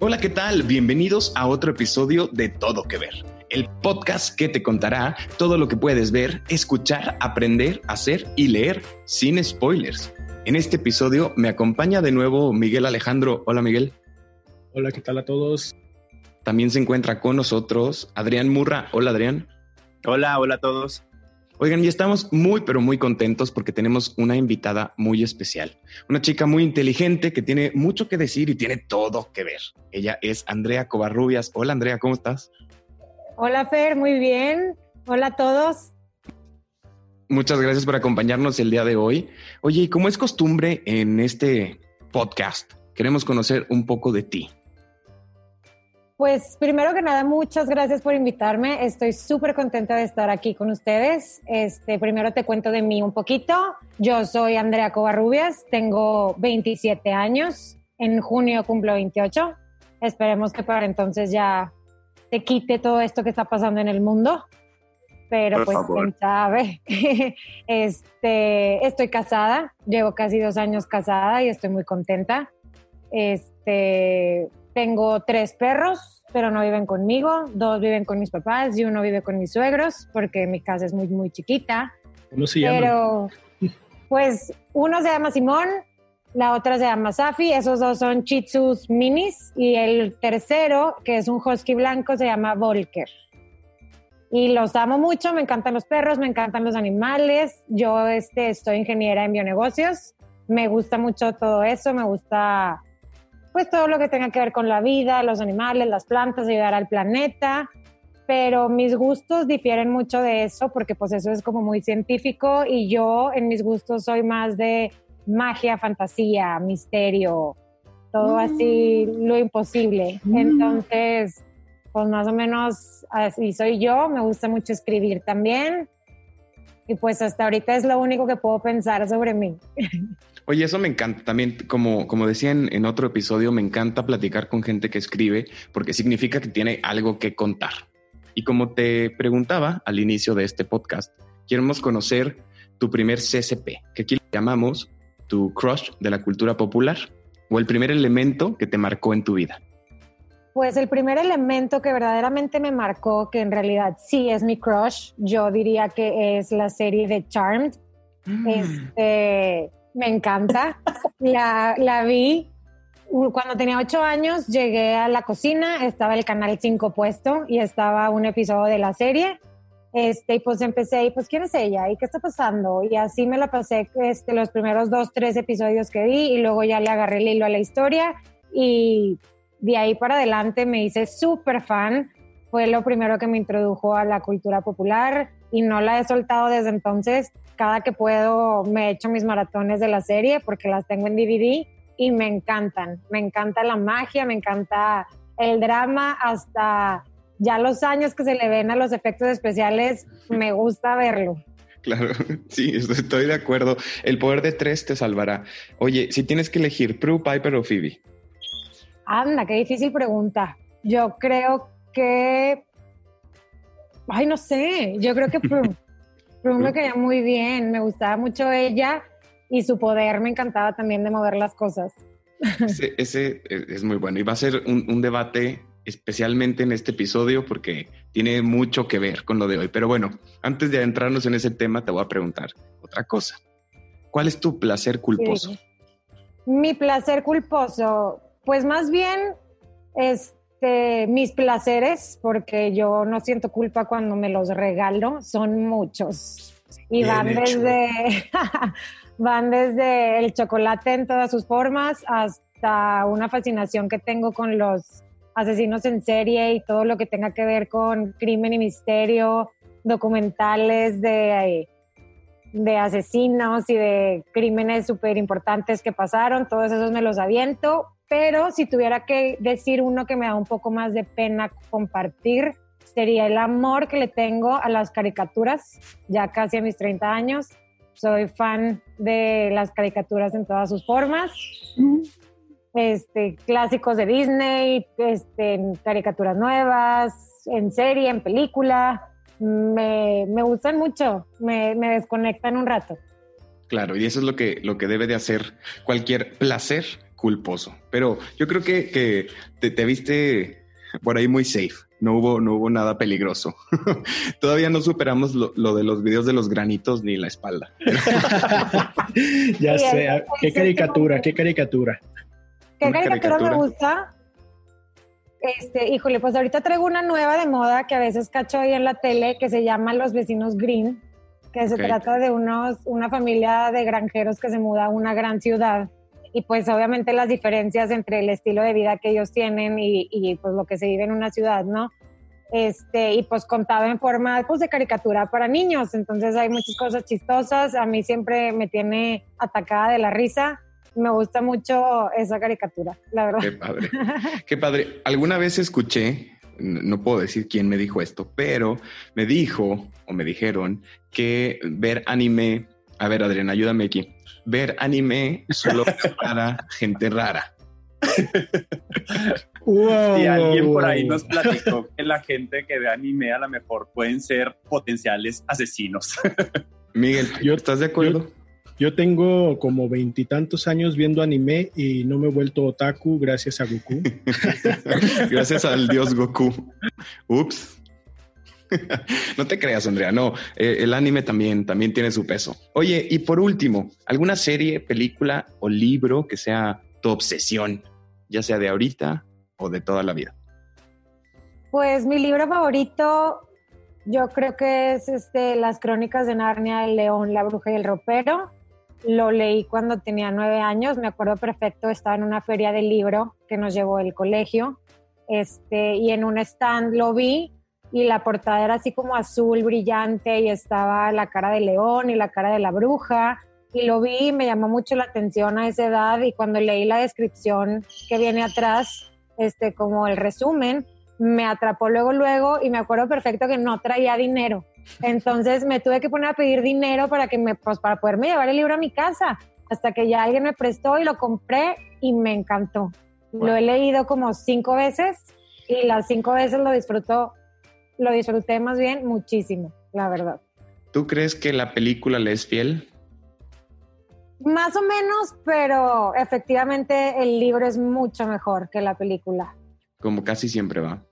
Hola, ¿qué tal? Bienvenidos a otro episodio de Todo que Ver, el podcast que te contará todo lo que puedes ver, escuchar, aprender, hacer y leer sin spoilers. En este episodio me acompaña de nuevo Miguel Alejandro. Hola, Miguel. Hola, ¿qué tal a todos? También se encuentra con nosotros Adrián Murra. Hola, Adrián. Hola, hola a todos. Oigan, y estamos muy, pero muy contentos porque tenemos una invitada muy especial. Una chica muy inteligente que tiene mucho que decir y tiene todo que ver. Ella es Andrea Covarrubias. Hola, Andrea, ¿cómo estás? Hola, Fer, muy bien. Hola a todos. Muchas gracias por acompañarnos el día de hoy. Oye, y como es costumbre en este podcast, queremos conocer un poco de ti. Pues primero que nada, muchas gracias por invitarme. Estoy súper contenta de estar aquí con ustedes. Este, primero te cuento de mí un poquito. Yo soy Andrea Covarrubias, tengo 27 años. En junio cumplo 28. Esperemos que para entonces ya te quite todo esto que está pasando en el mundo. Pero pues quién sabe. este, estoy casada, llevo casi dos años casada y estoy muy contenta. Este, tengo tres perros, pero no viven conmigo. Dos viven con mis papás y uno vive con mis suegros, porque mi casa es muy, muy chiquita. ¿Cómo se pero, pues, uno se llama Simón, la otra se llama Safi. Esos dos son Chitsus minis. Y el tercero, que es un husky blanco, se llama Volker. Y los amo mucho, me encantan los perros, me encantan los animales. Yo este, estoy ingeniera en bionegocios. Me gusta mucho todo eso, me gusta pues todo lo que tenga que ver con la vida, los animales, las plantas, ayudar al planeta, pero mis gustos difieren mucho de eso porque pues eso es como muy científico y yo en mis gustos soy más de magia, fantasía, misterio, todo mm. así lo imposible. Mm. Entonces, pues más o menos así soy yo, me gusta mucho escribir también y pues hasta ahorita es lo único que puedo pensar sobre mí. Oye, eso me encanta. También, como, como decía en, otro episodio, me encanta platicar con gente que escribe porque significa que tiene algo que contar. Y como te preguntaba al inicio de este podcast, queremos conocer tu primer CCP, que aquí le llamamos tu crush de la cultura popular o el primer elemento que te marcó en tu vida. Pues el primer elemento que verdaderamente me marcó, que en realidad sí es mi crush, yo diría que es la serie de Charmed. Mm. Este, me encanta. La, vi cuando tenía ocho años, llegué a la cocina, estaba el canal 5 puesto y estaba un episodio de la serie. Este, y pues empecé, y pues, ¿quién es ella? ¿Y qué está pasando? Y así me la pasé este, los primeros dos, tres episodios que vi y luego ya le agarré el hilo a la historia y de ahí para adelante me hice súper fan. Fue lo primero que me introdujo a la cultura popular y no la he soltado desde entonces cada que puedo me echo mis maratones de la serie porque las tengo en DVD y me encantan. Me encanta la magia, me encanta el drama, hasta ya los años que se le ven a los efectos especiales, me gusta verlo. Claro, sí, estoy de acuerdo. El poder de tres te salvará. Oye, si tienes que elegir Prue, Piper o Phoebe. Anda, qué difícil pregunta. Yo creo que... Ay, no sé, yo creo que Prue. Prue me caía muy bien, me gustaba mucho ella y su poder me encantaba también de mover las cosas. Ese, es muy bueno y va a ser un, debate especialmente en este episodio porque tiene mucho que ver con lo de hoy. Pero bueno, antes de adentrarnos en ese tema, te voy a preguntar otra cosa. ¿Cuál es tu placer culposo? Mi placer culposo, pues más bien es este, mis placeres, porque yo no siento culpa cuando me los regalo, son muchos. Y van desde, van desde el chocolate en todas sus formas hasta una fascinación que tengo con los asesinos en serie y todo lo que tenga que ver con crimen y misterio, documentales de, de asesinos y de crímenes súper importantes que pasaron, todos esos me los aviento, pero si tuviera que decir uno que me da un poco más de pena compartir, sería el amor que le tengo a las caricaturas, ya casi a mis 30 años. Soy fan de las caricaturas en todas sus formas. Este, clásicos de Disney, este, caricaturas nuevas, en serie, en película. Me, me gustan mucho, me, me desconectan un rato. Claro, y eso es lo que, lo que debe de hacer cualquier placer culposo. Pero yo creo que, que te, te viste por ahí muy safe. No hubo, no hubo nada peligroso. Todavía no superamos lo, lo, de los videos de los granitos ni la espalda. ya sé. ¿Qué caricatura? ¿Qué caricatura? ¿Qué caricatura, caricatura me gusta? Este, híjole, pues ahorita traigo una nueva de moda que a veces cacho ahí en la tele que se llama Los Vecinos Green, que se trata de unos, una familia de granjeros que se muda a una gran ciudad y pues obviamente las diferencias entre el estilo de vida que ellos tienen y, y, pues lo que se vive en una ciudad, ¿no? Este, y pues contado en forma pues, de caricatura para niños, entonces hay muchas cosas chistosas, a mí siempre me tiene atacada de la risa, me gusta mucho esa caricatura, la verdad. Qué padre. Qué padre. Alguna vez escuché, no puedo decir quién me dijo esto, pero me dijo o me dijeron que ver anime, a ver Adrián, ayúdame aquí, ver anime solo para gente rara. Wow. Si alguien por ahí nos platicó que la gente que ve anime a lo mejor pueden ser potenciales asesinos. Miguel, ¿estás de acuerdo? Yo, yo tengo como veintitantos años viendo anime y no me he vuelto otaku gracias a Goku. gracias al dios Goku. Ups. no te creas, Andrea. No, eh, el anime también, también tiene su peso. Oye, y por último, ¿alguna serie, película o libro que sea tu obsesión, ya sea de ahorita o de toda la vida? Pues mi libro favorito, yo creo que es este, Las Crónicas de Narnia, El León, la Bruja y el Ropero. Lo leí cuando tenía nueve años, me acuerdo perfecto, estaba en una feria de libro que nos llevó el colegio, este, y en un stand lo vi y la portada era así como azul brillante y estaba la cara del león y la cara de la bruja y lo vi y me llamó mucho la atención a esa edad y cuando leí la descripción que viene atrás, este como el resumen, me atrapó luego luego y me acuerdo perfecto que no traía dinero. Entonces me tuve que poner a pedir dinero para que me pues para poderme llevar el libro a mi casa, hasta que ya alguien me prestó y lo compré y me encantó. Lo he leído como cinco veces y las cinco veces lo disfruto lo disfruté más bien muchísimo, la verdad. ¿Tú crees que la película le es fiel? Más o menos, pero efectivamente el libro es mucho mejor que la película. Como casi siempre va.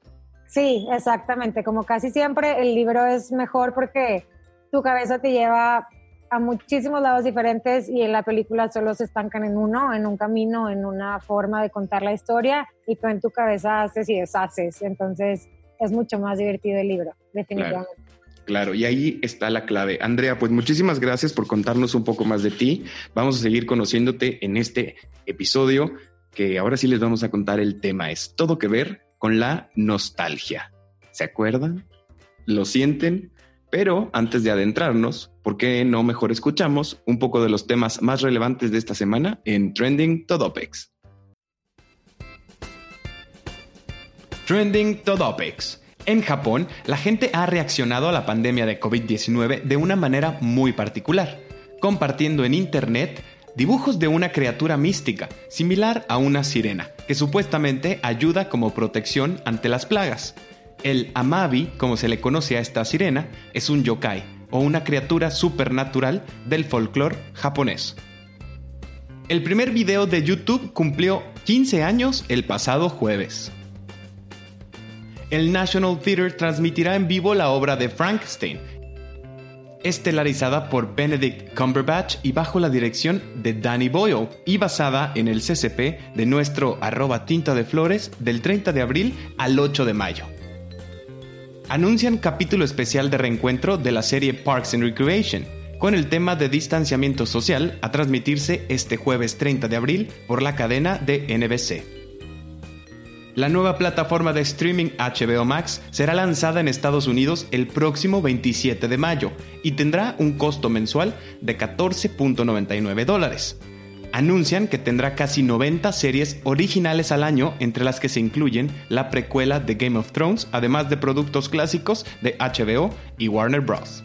Sí, exactamente. Como casi siempre el libro es mejor porque tu cabeza te lleva a muchísimos lados diferentes y en la película solo se estancan en uno, en un camino, en una forma de contar la historia y tú en tu cabeza haces y deshaces. Entonces, es mucho más divertido el libro, definitivamente. Claro. y ahí está la clave. Andrea, pues muchísimas gracias por contarnos un poco más de ti. Vamos a seguir conociéndote en este episodio, que ahora sí les vamos a contar el tema. Es todo que ver con la nostalgia. ¿Se acuerdan? ¿Lo sienten? Pero antes de adentrarnos, ¿por qué no mejor escuchamos un poco de los temas más relevantes de esta semana en Trending Todopex? Trending Todopex. En Japón, la gente ha reaccionado a la pandemia de COVID-19 de una manera muy particular, compartiendo en Internet dibujos de una criatura mística, similar a una sirena, que supuestamente ayuda como protección ante las plagas. El Amabi, como se le conoce a esta sirena, es un yokai, o una criatura supernatural del folclore japonés. El primer video de YouTube cumplió 15 años el pasado jueves el National Theatre transmitirá en vivo la obra de Frankenstein, estelarizada por Benedict Cumberbatch y bajo la dirección de Danny Boyle, y basada en el CCP de nuestro arroba tinta de flores del 30 de abril al 8 de mayo. Anuncian capítulo especial de reencuentro de la serie Parks and Recreation, con el tema de distanciamiento social a transmitirse este jueves 30 de abril por la cadena de NBC. La nueva plataforma de streaming HBO Max será lanzada en Estados Unidos el próximo 27 de mayo y tendrá un costo mensual de 14.99 dólares. Anuncian que tendrá casi 90 series originales al año, entre las que se incluyen la precuela de Game of Thrones, además de productos clásicos de HBO y Warner Bros.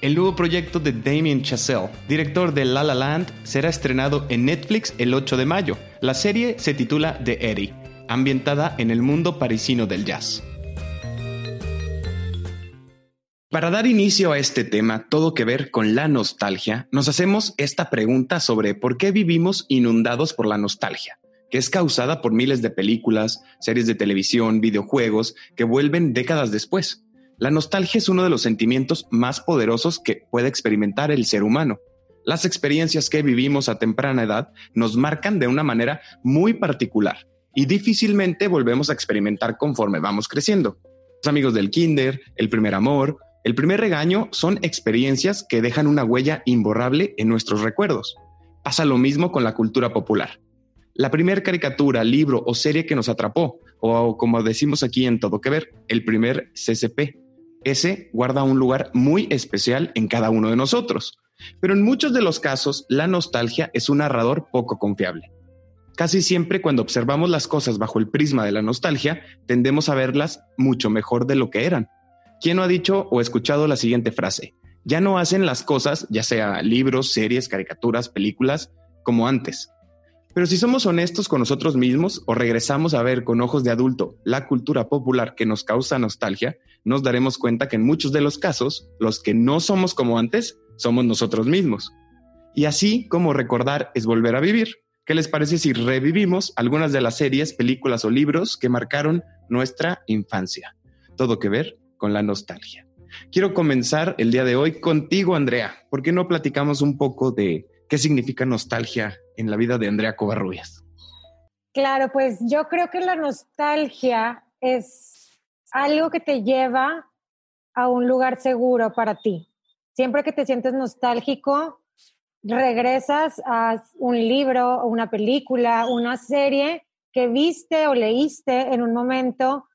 El nuevo proyecto de Damien Chazelle, director de La La Land, será estrenado en Netflix el 8 de mayo. La serie se titula The Eddie, ambientada en el mundo parisino del jazz. Para dar inicio a este tema, todo que ver con la nostalgia, nos hacemos esta pregunta sobre por qué vivimos inundados por la nostalgia, que es causada por miles de películas, series de televisión, videojuegos, que vuelven décadas después. La nostalgia es uno de los sentimientos más poderosos que puede experimentar el ser humano. Las experiencias que vivimos a temprana edad nos marcan de una manera muy particular y difícilmente volvemos a experimentar conforme vamos creciendo. Los amigos del kinder, el primer amor, el primer regaño son experiencias que dejan una huella imborrable en nuestros recuerdos. Pasa lo mismo con la cultura popular. La primera caricatura, libro o serie que nos atrapó, o como decimos aquí en Todo que Ver, el primer CCP. Ese guarda un lugar muy especial en cada uno de nosotros. Pero en muchos de los casos, la nostalgia es un narrador poco confiable. Casi siempre cuando observamos las cosas bajo el prisma de la nostalgia, tendemos a verlas mucho mejor de lo que eran ¿Quién no ha dicho o escuchado la siguiente frase? Ya no hacen las cosas, ya sea libros, series, caricaturas, películas, como antes. Pero si somos honestos con nosotros mismos o regresamos a ver con ojos de adulto la cultura popular que nos causa nostalgia, nos daremos cuenta que en muchos de los casos, los que no somos como antes, somos nosotros mismos. Y así como recordar es volver a vivir. ¿Qué les parece si revivimos algunas de las series, películas o libros que marcaron nuestra infancia? Todo que ver con la nostalgia. Quiero comenzar el día de hoy contigo, Andrea. ¿Por qué no platicamos un poco de qué significa nostalgia en la vida de Andrea Covarrubias? Claro, pues yo creo que la nostalgia es algo que te lleva a un lugar seguro para ti. Siempre que te sientes nostálgico, regresas a un libro, una película, una serie que viste o leíste en un momento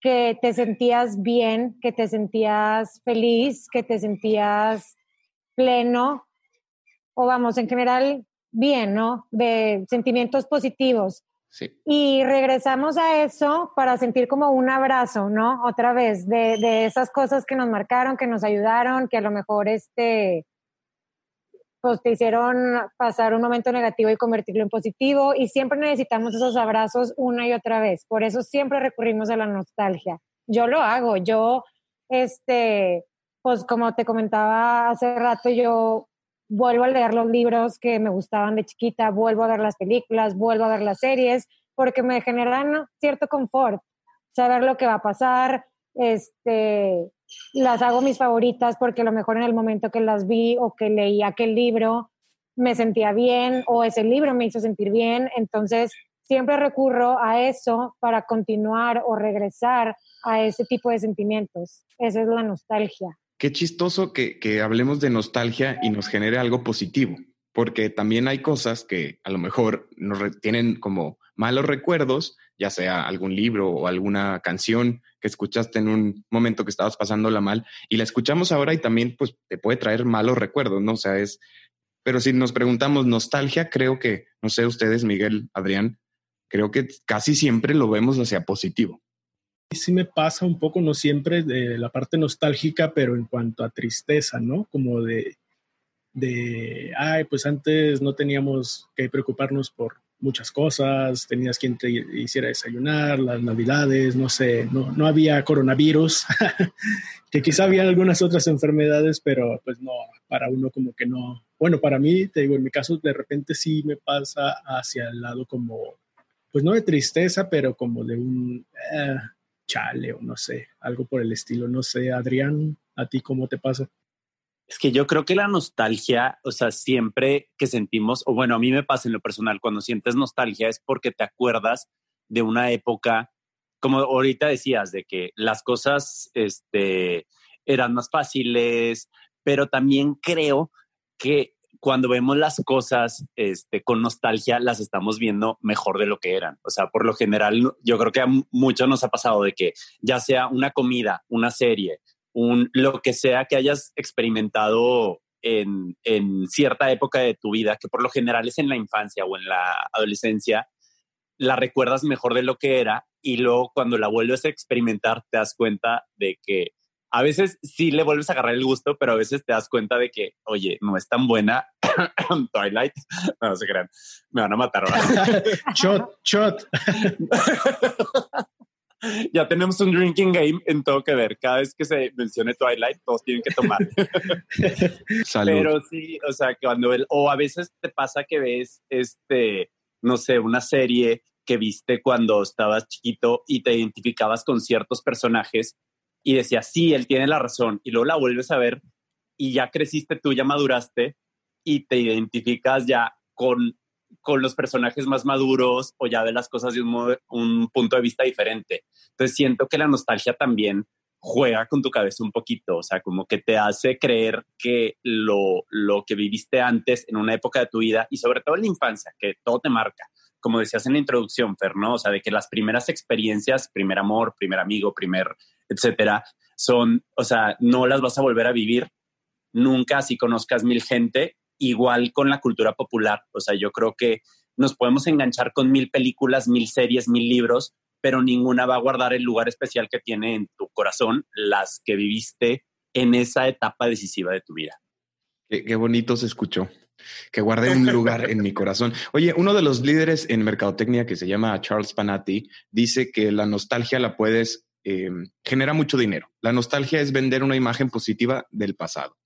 que te sentías bien, que te sentías feliz, que te sentías pleno, o vamos, en general, bien, ¿no? De sentimientos positivos. Sí. Y regresamos a eso para sentir como un abrazo, ¿no? Otra vez, de, de esas cosas que nos marcaron, que nos ayudaron, que a lo mejor este, pues te hicieron pasar un momento negativo y convertirlo en positivo y siempre necesitamos esos abrazos una y otra vez. Por eso siempre recurrimos a la nostalgia. Yo lo hago, yo, este, pues como te comentaba hace rato, yo vuelvo a leer los libros que me gustaban de chiquita, vuelvo a ver las películas, vuelvo a ver las series, porque me generan cierto confort, saber lo que va a pasar, este, las hago mis favoritas porque a lo mejor en el momento que las vi o que leí aquel libro me sentía bien o ese libro me hizo sentir bien. Entonces, siempre recurro a eso para continuar o regresar a ese tipo de sentimientos. Esa es la nostalgia. Qué chistoso que, hablemos de nostalgia y nos genere algo positivo, porque también hay cosas que a lo mejor nos tienen como malos recuerdos, ya sea algún libro o alguna canción que escuchaste en un momento que estabas pasándola mal y la escuchamos ahora y también pues te puede traer malos recuerdos, ¿no? O sea, es, pero si nos preguntamos nostalgia, creo que, no sé ustedes, Miguel, Adrián, creo que casi siempre lo vemos hacia positivo. Sí me pasa un poco, no siempre de la parte nostálgica, pero en cuanto a tristeza, ¿no? Como de, de, ay, pues antes no teníamos que preocuparnos por muchas cosas, tenías quien te hiciera desayunar, las navidades, no sé, no, no había coronavirus, que quizá había algunas otras enfermedades, pero pues no, para uno como que no. Bueno, para mí, te digo, en mi caso de repente sí me pasa hacia el lado como, pues no de tristeza, pero como de un eh, chale o no sé, algo por el estilo, no sé, Adrián, ¿a ti cómo te pasa? Es que yo creo que la nostalgia, o sea, siempre que sentimos, o bueno, a mí me pasa en lo personal, cuando sientes nostalgia es porque te acuerdas de una época, como ahorita decías, de que las cosas este, eran más fáciles, pero también creo que cuando vemos las cosas este, con nostalgia, las estamos viendo mejor de lo que eran. O sea, por lo general, yo creo que a muchos nos ha pasado de que ya sea una comida, una serie, un, lo que sea que hayas experimentado en, en, cierta época de tu vida, que por lo general es en la infancia o en la adolescencia, la recuerdas mejor de lo que era y luego cuando la vuelves a experimentar te das cuenta de que a veces sí le vuelves a agarrar el gusto, pero a veces te das cuenta de que, oye, no es tan buena Twilight. No, se crean, me van a matar shot, shot. ya tenemos un drinking game en todo que ver. Cada vez que se mencione Twilight, todos tienen que tomar. Pero sí, o sea, cuando el, o a veces te pasa que ves, este, no sé, una serie que viste cuando estabas chiquito y te identificabas con ciertos personajes y decías, sí, él tiene la razón, y luego la vuelves a ver y ya creciste tú, ya maduraste y te identificas ya con, con los personajes más maduros o ya ves las cosas de un, un punto de vista diferente. Entonces siento que la nostalgia también juega con tu cabeza un poquito, o sea, como que te hace creer que lo, lo que viviste antes en una época de tu vida y sobre todo en la infancia, que todo te marca, como decías en la introducción, Fer. O sea, de que las primeras experiencias, primer amor, primer amigo, primer, etcétera, son, o sea, no las vas a volver a vivir nunca si conozcas mil gente, igual con la cultura popular. O sea, yo creo que nos podemos enganchar con mil películas, mil series, mil libros, pero ninguna va a guardar el lugar especial que tiene en tu corazón las que viviste en esa etapa decisiva de tu vida. Qué, bonito se escuchó que guarde un lugar en mi corazón. Oye, uno de los líderes en mercadotecnia que se llama Charles Panati dice que la nostalgia la puedes eh, genera mucho dinero. La nostalgia es vender una imagen positiva del pasado.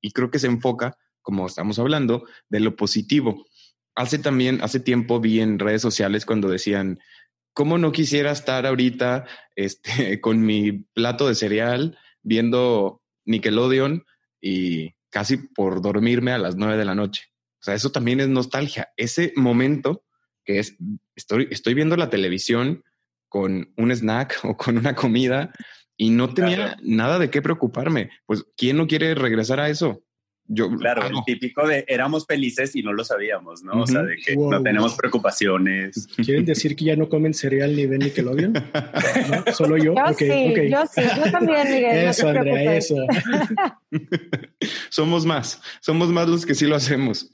Y creo que se enfoca, como estamos hablando, de lo positivo. Hace también, hace tiempo vi en redes sociales cuando decían, ¿cómo no quisiera estar ahorita este, con mi plato de cereal viendo Nickelodeon y casi por dormirme a las nueve de la noche. O sea, eso también es nostalgia. Ese momento que es, estoy, estoy viendo la televisión con un snack o con una comida y no tenía nada de qué preocuparme. Pues, ¿quién no quiere regresar a eso? Yo, claro, el típico de éramos felices y no lo sabíamos, ¿no? O sea, de que no tenemos preocupaciones. ¿Quieren decir que ya no comen cereal ni ven Nickelodeon? ¿No? ¿Solo yo? Yo sí, yo sí, yo también, Miguel. Eso, no Andrea, eso. somos más, somos más los que sí lo hacemos.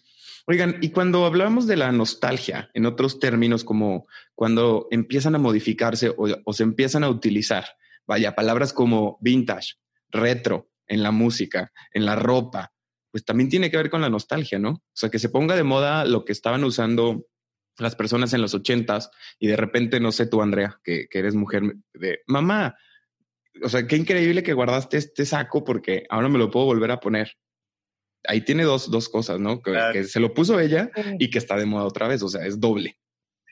Oigan, y cuando hablamos de la nostalgia, en otros términos, como cuando empiezan a modificarse o, se empiezan a utilizar, vaya, palabras como vintage, retro, en la música, en la ropa, pues también tiene que ver con la nostalgia, ¿no? O sea, que se ponga de moda lo que estaban usando las personas en los ochentas y de repente, no sé tú, Andrea, que, eres mujer, de mamá, o sea, qué increíble que guardaste este saco porque ahora me lo puedo volver a poner. Ahí tiene dos, dos cosas, ¿no? Que, se lo puso ella y que está de moda otra vez, o sea, es doble.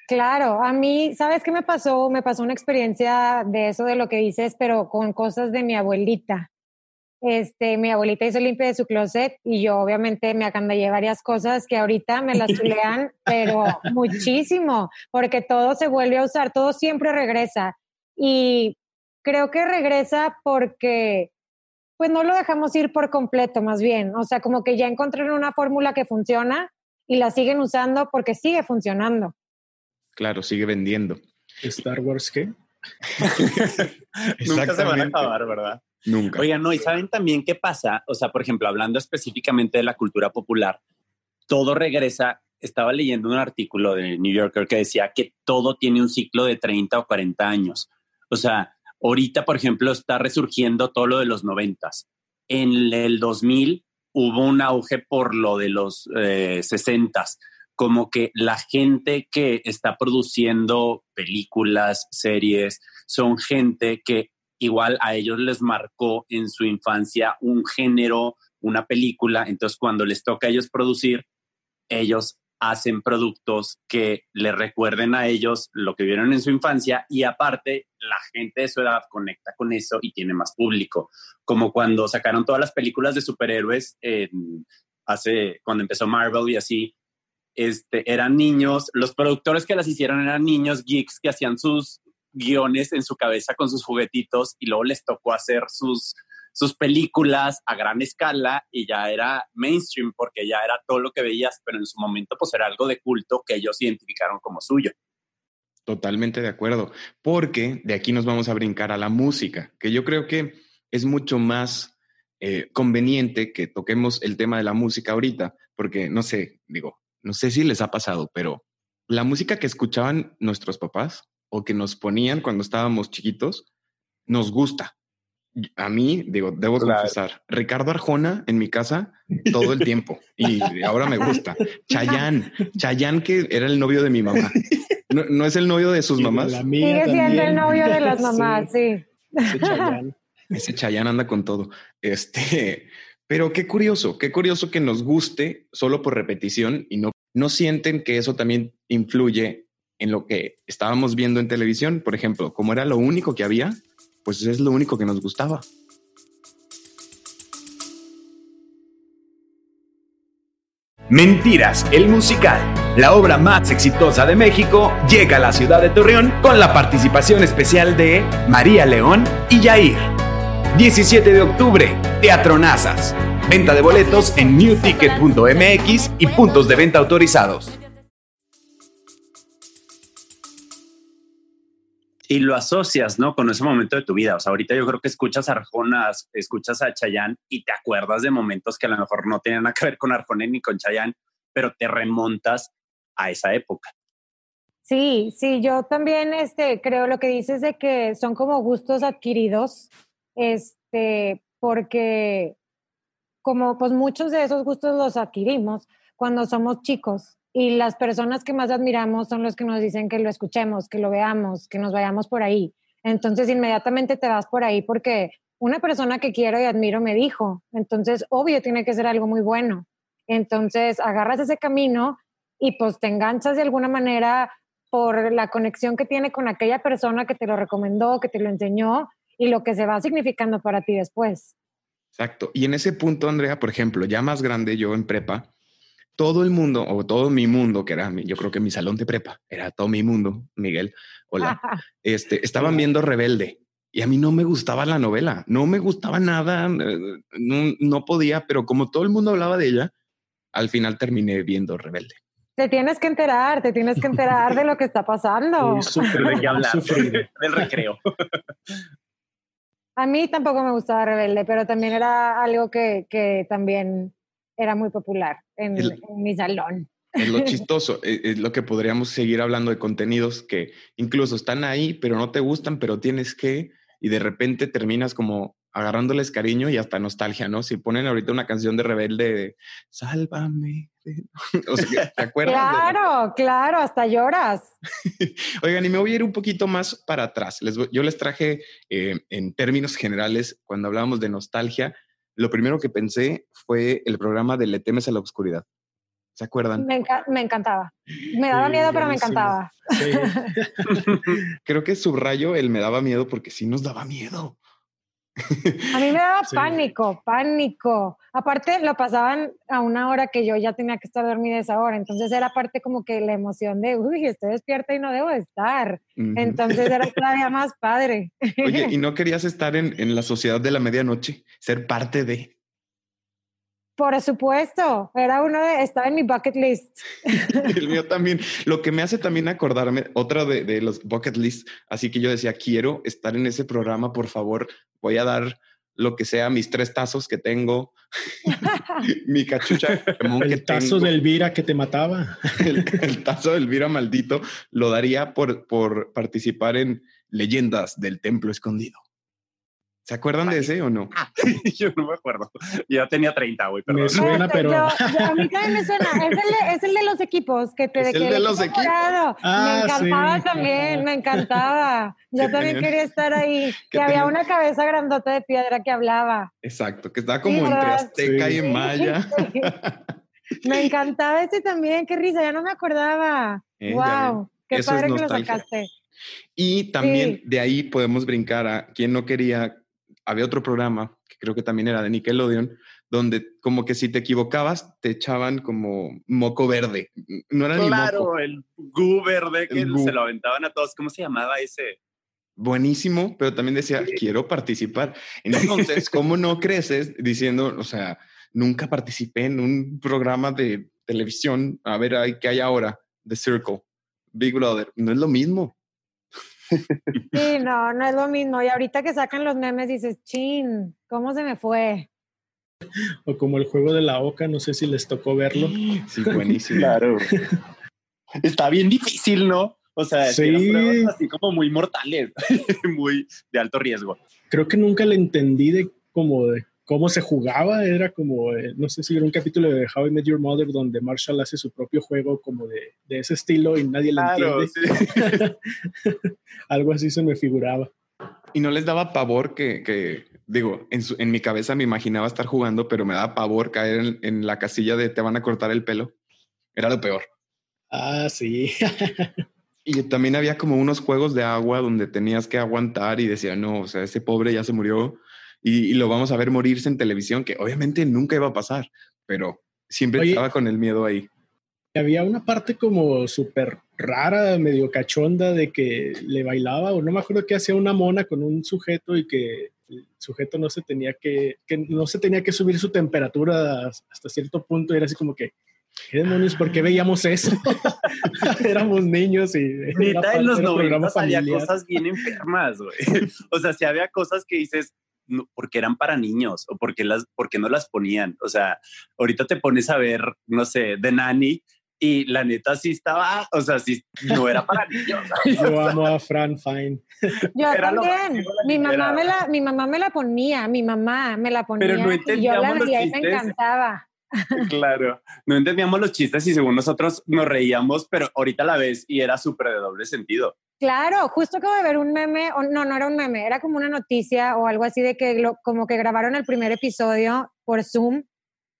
Claro, a mí, ¿sabes qué me pasó? Me pasó una experiencia de eso, de lo que dices, pero con cosas de mi abuelita. Este, mi abuelita hizo limpia de su closet y yo obviamente me acandallé varias cosas que ahorita me las chulean, pero muchísimo, porque todo se vuelve a usar, todo siempre regresa. Y creo que regresa porque pues no lo dejamos ir por completo, más bien. O sea, como que ya encontraron una fórmula que funciona y la siguen usando porque sigue funcionando. Claro, sigue vendiendo. ¿Star Wars qué? Nunca se van a acabar, ¿verdad? Nunca. Oigan, no, y saben también qué pasa, o sea, por ejemplo, hablando específicamente de la cultura popular, todo regresa. Estaba leyendo un artículo de New Yorker que decía que todo tiene un ciclo de 30 o 40 años. O sea, ahorita, por ejemplo, está resurgiendo todo lo de los 90. En el 2000 hubo un auge por lo de los eh, 60 como que la gente que está produciendo películas, series, son gente que igual a ellos les marcó en su infancia un género, una película, entonces cuando les toca a ellos producir, ellos hacen productos que les recuerden a ellos lo que vieron en su infancia y aparte la gente de su edad conecta con eso y tiene más público, como cuando sacaron todas las películas de superhéroes hace cuando empezó Marvel y así, este, eran niños, los productores que las hicieron eran niños geeks que hacían sus guiones en su cabeza con sus juguetitos y luego les tocó hacer sus, sus películas a gran escala y ya era mainstream porque ya era todo lo que veías, pero en su momento pues era algo de culto que ellos identificaron como suyo. Totalmente de acuerdo, porque de aquí nos vamos a brincar a la música, que yo creo que es mucho más eh, conveniente que toquemos el tema de la música ahorita, porque no sé, digo, no sé si les ha pasado, pero la música que escuchaban nuestros papás o que nos ponían cuando estábamos chiquitos, nos gusta. A mí, digo, debo confesar, Ricardo Arjona en mi casa todo el tiempo y ahora me gusta. Chayán, Chayán que era el novio de mi mamá. no, es el novio de sus mamás. Sigue siendo el novio de las mamás, sí. Ese Chayán. anda con todo. Este, pero qué curioso, qué curioso que nos guste solo por repetición y no, no sienten que eso también influye en lo que estábamos viendo en televisión. Por ejemplo, como era lo único que había, pues es lo único que nos gustaba. Mentiras, el musical, la obra más exitosa de México, llega a la ciudad de Torreón con la participación especial de María León y Yair. 17 de octubre, Teatro Nazas. Venta de boletos en newticket.mx y puntos de venta autorizados. Y lo asocias, ¿no? Con ese momento de tu vida. O sea, ahorita yo creo que escuchas a Arjona, escuchas a Chayanne y te acuerdas de momentos que a lo mejor no tienen nada que ver con Arjona ni con Chayanne, pero te remontas a esa época. Sí, sí, yo también este, creo lo que dices de que son como gustos adquiridos, este, porque como pues muchos de esos gustos los adquirimos cuando somos chicos y las personas que más admiramos son los que nos dicen que lo escuchemos, que lo veamos, que nos vayamos por ahí. Entonces inmediatamente te vas por ahí porque una persona que quiero y admiro me dijo, entonces obvio tiene que ser algo muy bueno. Entonces agarras ese camino y pues te enganchas de alguna manera por la conexión que tiene con aquella persona que te lo recomendó, que te lo enseñó y lo que se va significando para ti después. Exacto. Y en ese punto, Andrea, por ejemplo, ya más grande, yo en prepa, todo el mundo, o todo mi mundo, que era, yo creo que mi salón de prepa, era todo mi mundo, Miguel, hola, este, estaban viendo Rebelde. Y a mí no me gustaba la novela, no me gustaba nada, eh, no, podía, pero como todo el mundo hablaba de ella, al final terminé viendo Rebelde. Te tienes que enterar, te tienes que enterar de lo que está pasando. de qué hablar, del recreo. A mí tampoco me gustaba Rebelde, pero también era algo que, que también era muy popular en, mi salón. Es lo chistoso, e, es lo que podríamos seguir hablando de contenidos que incluso están ahí, pero no te gustan, pero tienes que, y de repente terminas como agarrándoles cariño y hasta nostalgia, ¿no? Si ponen ahorita una canción de Rebelde de Sálvame. o sea, ¿te acuerdas? Claro, claro, hasta lloras. Oigan, y me voy a ir un poquito más para atrás. Les, yo les traje eh, en términos generales, cuando hablábamos de nostalgia, lo primero que pensé fue el programa de Le temes a la oscuridad. ¿Se acuerdan? Me, encantaba. Me daba miedo, pero me encantaba. Creo que subrayo el me daba miedo porque sí nos daba miedo. A mí me daba pánico, pánico. Aparte, lo pasaban a una hora que yo ya tenía que estar dormida esa hora. Entonces era parte como que la emoción de, uy, estoy despierta y no debo estar. Entonces era todavía más padre. Oye, ¿y no querías estar en, en la sociedad de la medianoche? Ser parte de... Por supuesto, era uno de, estaba en mi bucket list. El mío también. Lo que me hace también acordarme, otra de, de, los bucket list, así que yo decía, quiero estar en ese programa, por favor, voy a dar lo que sea, mis tres tazos que tengo, mi cachucha. el tazo de Elvira que te mataba. El, el, tazo de Elvira maldito lo daría por, por participar en Leyendas del Templo Escondido. ¿Se acuerdan de ese o no? yo no me acuerdo. Ya tenía 30, güey. Me suena, pero. a mí también me suena. Es el de, es el de los equipos. Que te, es el de los equipos. Ah, me encantaba también, me encantaba. Yo también quería estar ahí. Que, había una cabeza grandota de piedra que hablaba. Exacto, que estaba como entre Azteca y Maya. me encantaba ese también. Qué risa, ya no me acordaba. wow, qué padre que lo sacaste. Y también de ahí podemos brincar a quien no quería había otro programa que creo que también era de Nickelodeon, donde como que si te equivocabas te echaban como moco verde. No era ni moco. el gu verde que se lo aventaban a todos. ¿Cómo se llamaba ese? Buenísimo, pero también decía, quiero participar. Entonces, ¿cómo no creces diciendo, o sea, nunca participé en un programa de televisión, a ver qué hay ahora, The Circle, Big Brother? No es lo mismo. Sí, no, no es lo mismo. Y ahorita que sacan los memes dices, chin, ¿cómo se me fue? O como el juego de la oca, no sé si les tocó verlo. Sí, buenísimo. Claro. Está bien difícil, ¿no? O sea, sí. así como muy mortales, muy de alto riesgo. Creo que nunca le entendí de como de cómo se jugaba, era como, eh, no sé si era un capítulo de How I Met Your Mother donde Marshall hace su propio juego como de, de ese estilo y nadie le entiende. Algo así se me figuraba. Y no les daba pavor que, que digo, en, en, mi cabeza me imaginaba estar jugando, pero me daba pavor caer en, en, la casilla de te van a cortar el pelo. Era lo peor. Ah, sí. y también había como unos juegos de agua donde tenías que aguantar y decía, no, o sea, ese pobre ya se murió y, y, lo vamos a ver morirse en televisión, que obviamente nunca iba a pasar, pero siempre Oye, estaba con el miedo ahí. Había una parte como súper rara, medio cachonda, de que le bailaba, o no me acuerdo que hacía una mona con un sujeto y que el sujeto no se tenía que, que no se tenía que subir su temperatura hasta cierto punto, era así como que, ¿Qué demonios? ¿Por qué veíamos eso? Éramos niños y... Neta, en los 90 había cosas bien enfermas, güey. O sea, si había cosas que dices, porque eran para niños o porque, las, porque no las ponían. O sea, ahorita te pones a ver, no sé, The Nanny y la neta sí estaba, o sea, sí, no era para niños. Yo amo a Fran Fine. Yo era también. Mi mamá, me la, mi mamá me la ponía, mi mamá me la ponía. Pero no y yo la veía y me encantaba. Claro, no entendíamos los chistes y según nosotros nos reíamos, pero ahorita la ves y era súper de doble sentido. Claro, justo acabo de ver un meme, o no, no era un meme, era como una noticia o algo así de que lo, como que grabaron el primer episodio por Zoom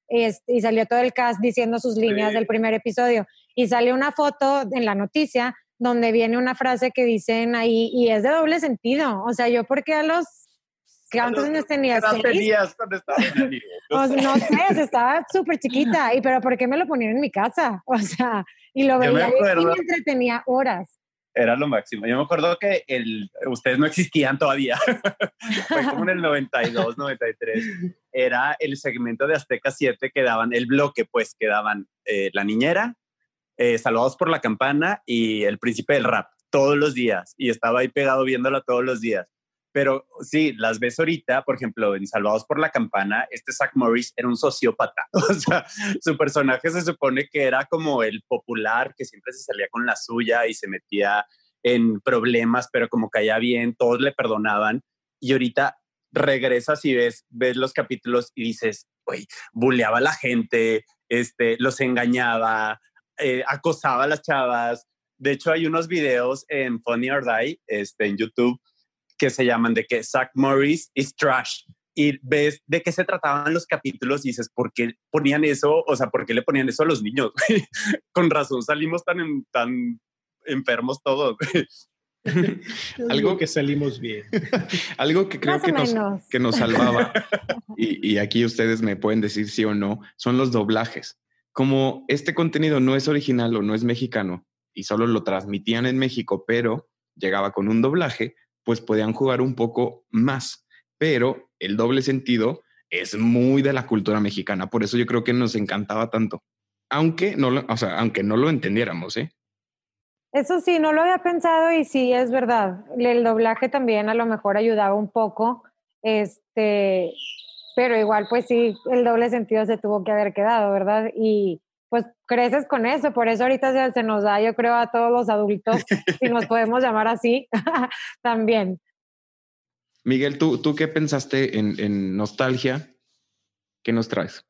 y salió todo el cast diciendo sus líneas sí. del primer episodio y salió una foto en la noticia donde viene una frase que dicen ahí y es de doble sentido. O sea, yo porque a los ¿Cuántos años tenías? ¿Qué tenías cuando estabas pues, no sé, estaba súper chiquita. ¿Y pero por qué me lo ponían en mi casa? O sea, y lo veía y me entretenía horas. Era lo máximo. Yo me acuerdo que el, ustedes no existían todavía. Fue como en el 92, 93. Era el segmento de Azteca 7 que daban, el bloque, pues, que daban eh, La Niñera, eh, Salvados por la Campana y El Príncipe del Rap todos los días. Y estaba ahí pegado viéndolo todos los días. Pero sí, las ves ahorita, por ejemplo, en Salvados por la Campana, este Zach Morris era un sociópata. O sea, su personaje se supone que era como el popular, que siempre se salía con la suya y se metía en problemas, pero como caía bien, todos le perdonaban. Y ahorita regresas y ves, ves los capítulos y dices, güey, buleaba a la gente, este, los engañaba, eh, acosaba a las chavas. De hecho, hay unos videos en Funny or Die, este, en YouTube, que se llaman de que Zach Morris is trash. Y ves de qué se trataban los capítulos y dices, ¿por qué ponían eso? O sea, ¿por qué le ponían eso a los niños? Con razón salimos tan, en, tan enfermos todos. algo que salimos bien. algo que creo que nos, que nos, salvaba, y, y aquí ustedes me pueden decir sí o no, son los doblajes. Como este contenido no es original o no es mexicano y solo lo transmitían en México, pero llegaba con un doblaje, pues podían jugar un poco más. Pero el doble sentido es muy de la cultura mexicana, por eso yo creo que nos encantaba tanto. Aunque no lo, o sea, aunque no lo entendiéramos, ¿eh? Eso sí, no lo había pensado y sí, es verdad. El doblaje también a lo mejor ayudaba un poco, este, pero igual pues sí, el doble sentido se tuvo que haber quedado, ¿verdad? Y pues creces con eso, por eso ahorita se, se nos da, yo creo, a todos los adultos, si nos podemos llamar así, también. Miguel, ¿tú, ¿tú qué pensaste en, en nostalgia? ¿Qué nos traes?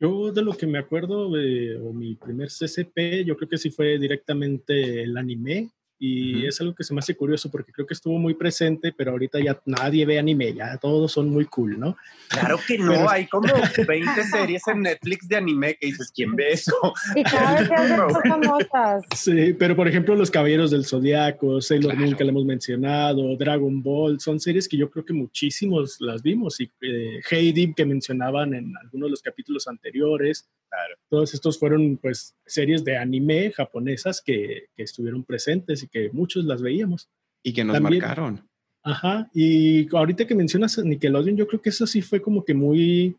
Yo de lo que me acuerdo, eh, o mi primer CCP, yo creo que sí fue directamente el anime. Y uh -huh. es algo que se me hace curioso porque creo que estuvo muy presente, pero ahorita ya nadie ve anime, ya todos son muy cool, ¿no? Claro que no, pero... hay como 20 series en Netflix de anime que dices, ¿quién ve eso? Y cada vez hay más famosas. Sí, pero por ejemplo, Los Caballeros del Zodiaco, Sailor claro. Moon que le hemos mencionado, Dragon Ball, son series que yo creo que muchísimos las vimos. Y eh, Heidi, que mencionaban en algunos de los capítulos anteriores. Claro. Todos estos fueron pues series de anime japonesas que, que estuvieron presentes y que muchos las veíamos. Y que nos También, marcaron. Ajá, y ahorita que mencionas Nickelodeon, yo creo que eso sí fue como que muy,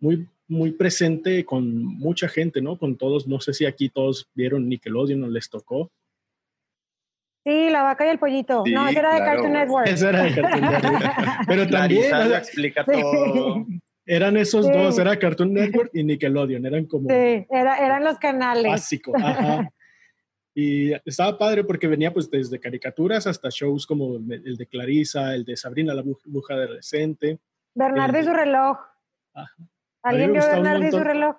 muy, muy presente con mucha gente, ¿no? Con todos, no sé si aquí todos vieron Nickelodeon o les tocó. Sí, la vaca y el pollito. Sí, no, esa era claro. de Cartoon Network. Esa era de Cartoon Network. Pero también... Lo explica todo. Eran esos sí. dos, era Cartoon Network y Nickelodeon, eran como... Sí, era, eran los canales. Básico, ajá. Y estaba padre porque venía pues desde caricaturas hasta shows como el de Clarisa, el de Sabrina la bruja adolescente. Bernardo y su reloj. ¿Alguien vio Bernardo y su reloj?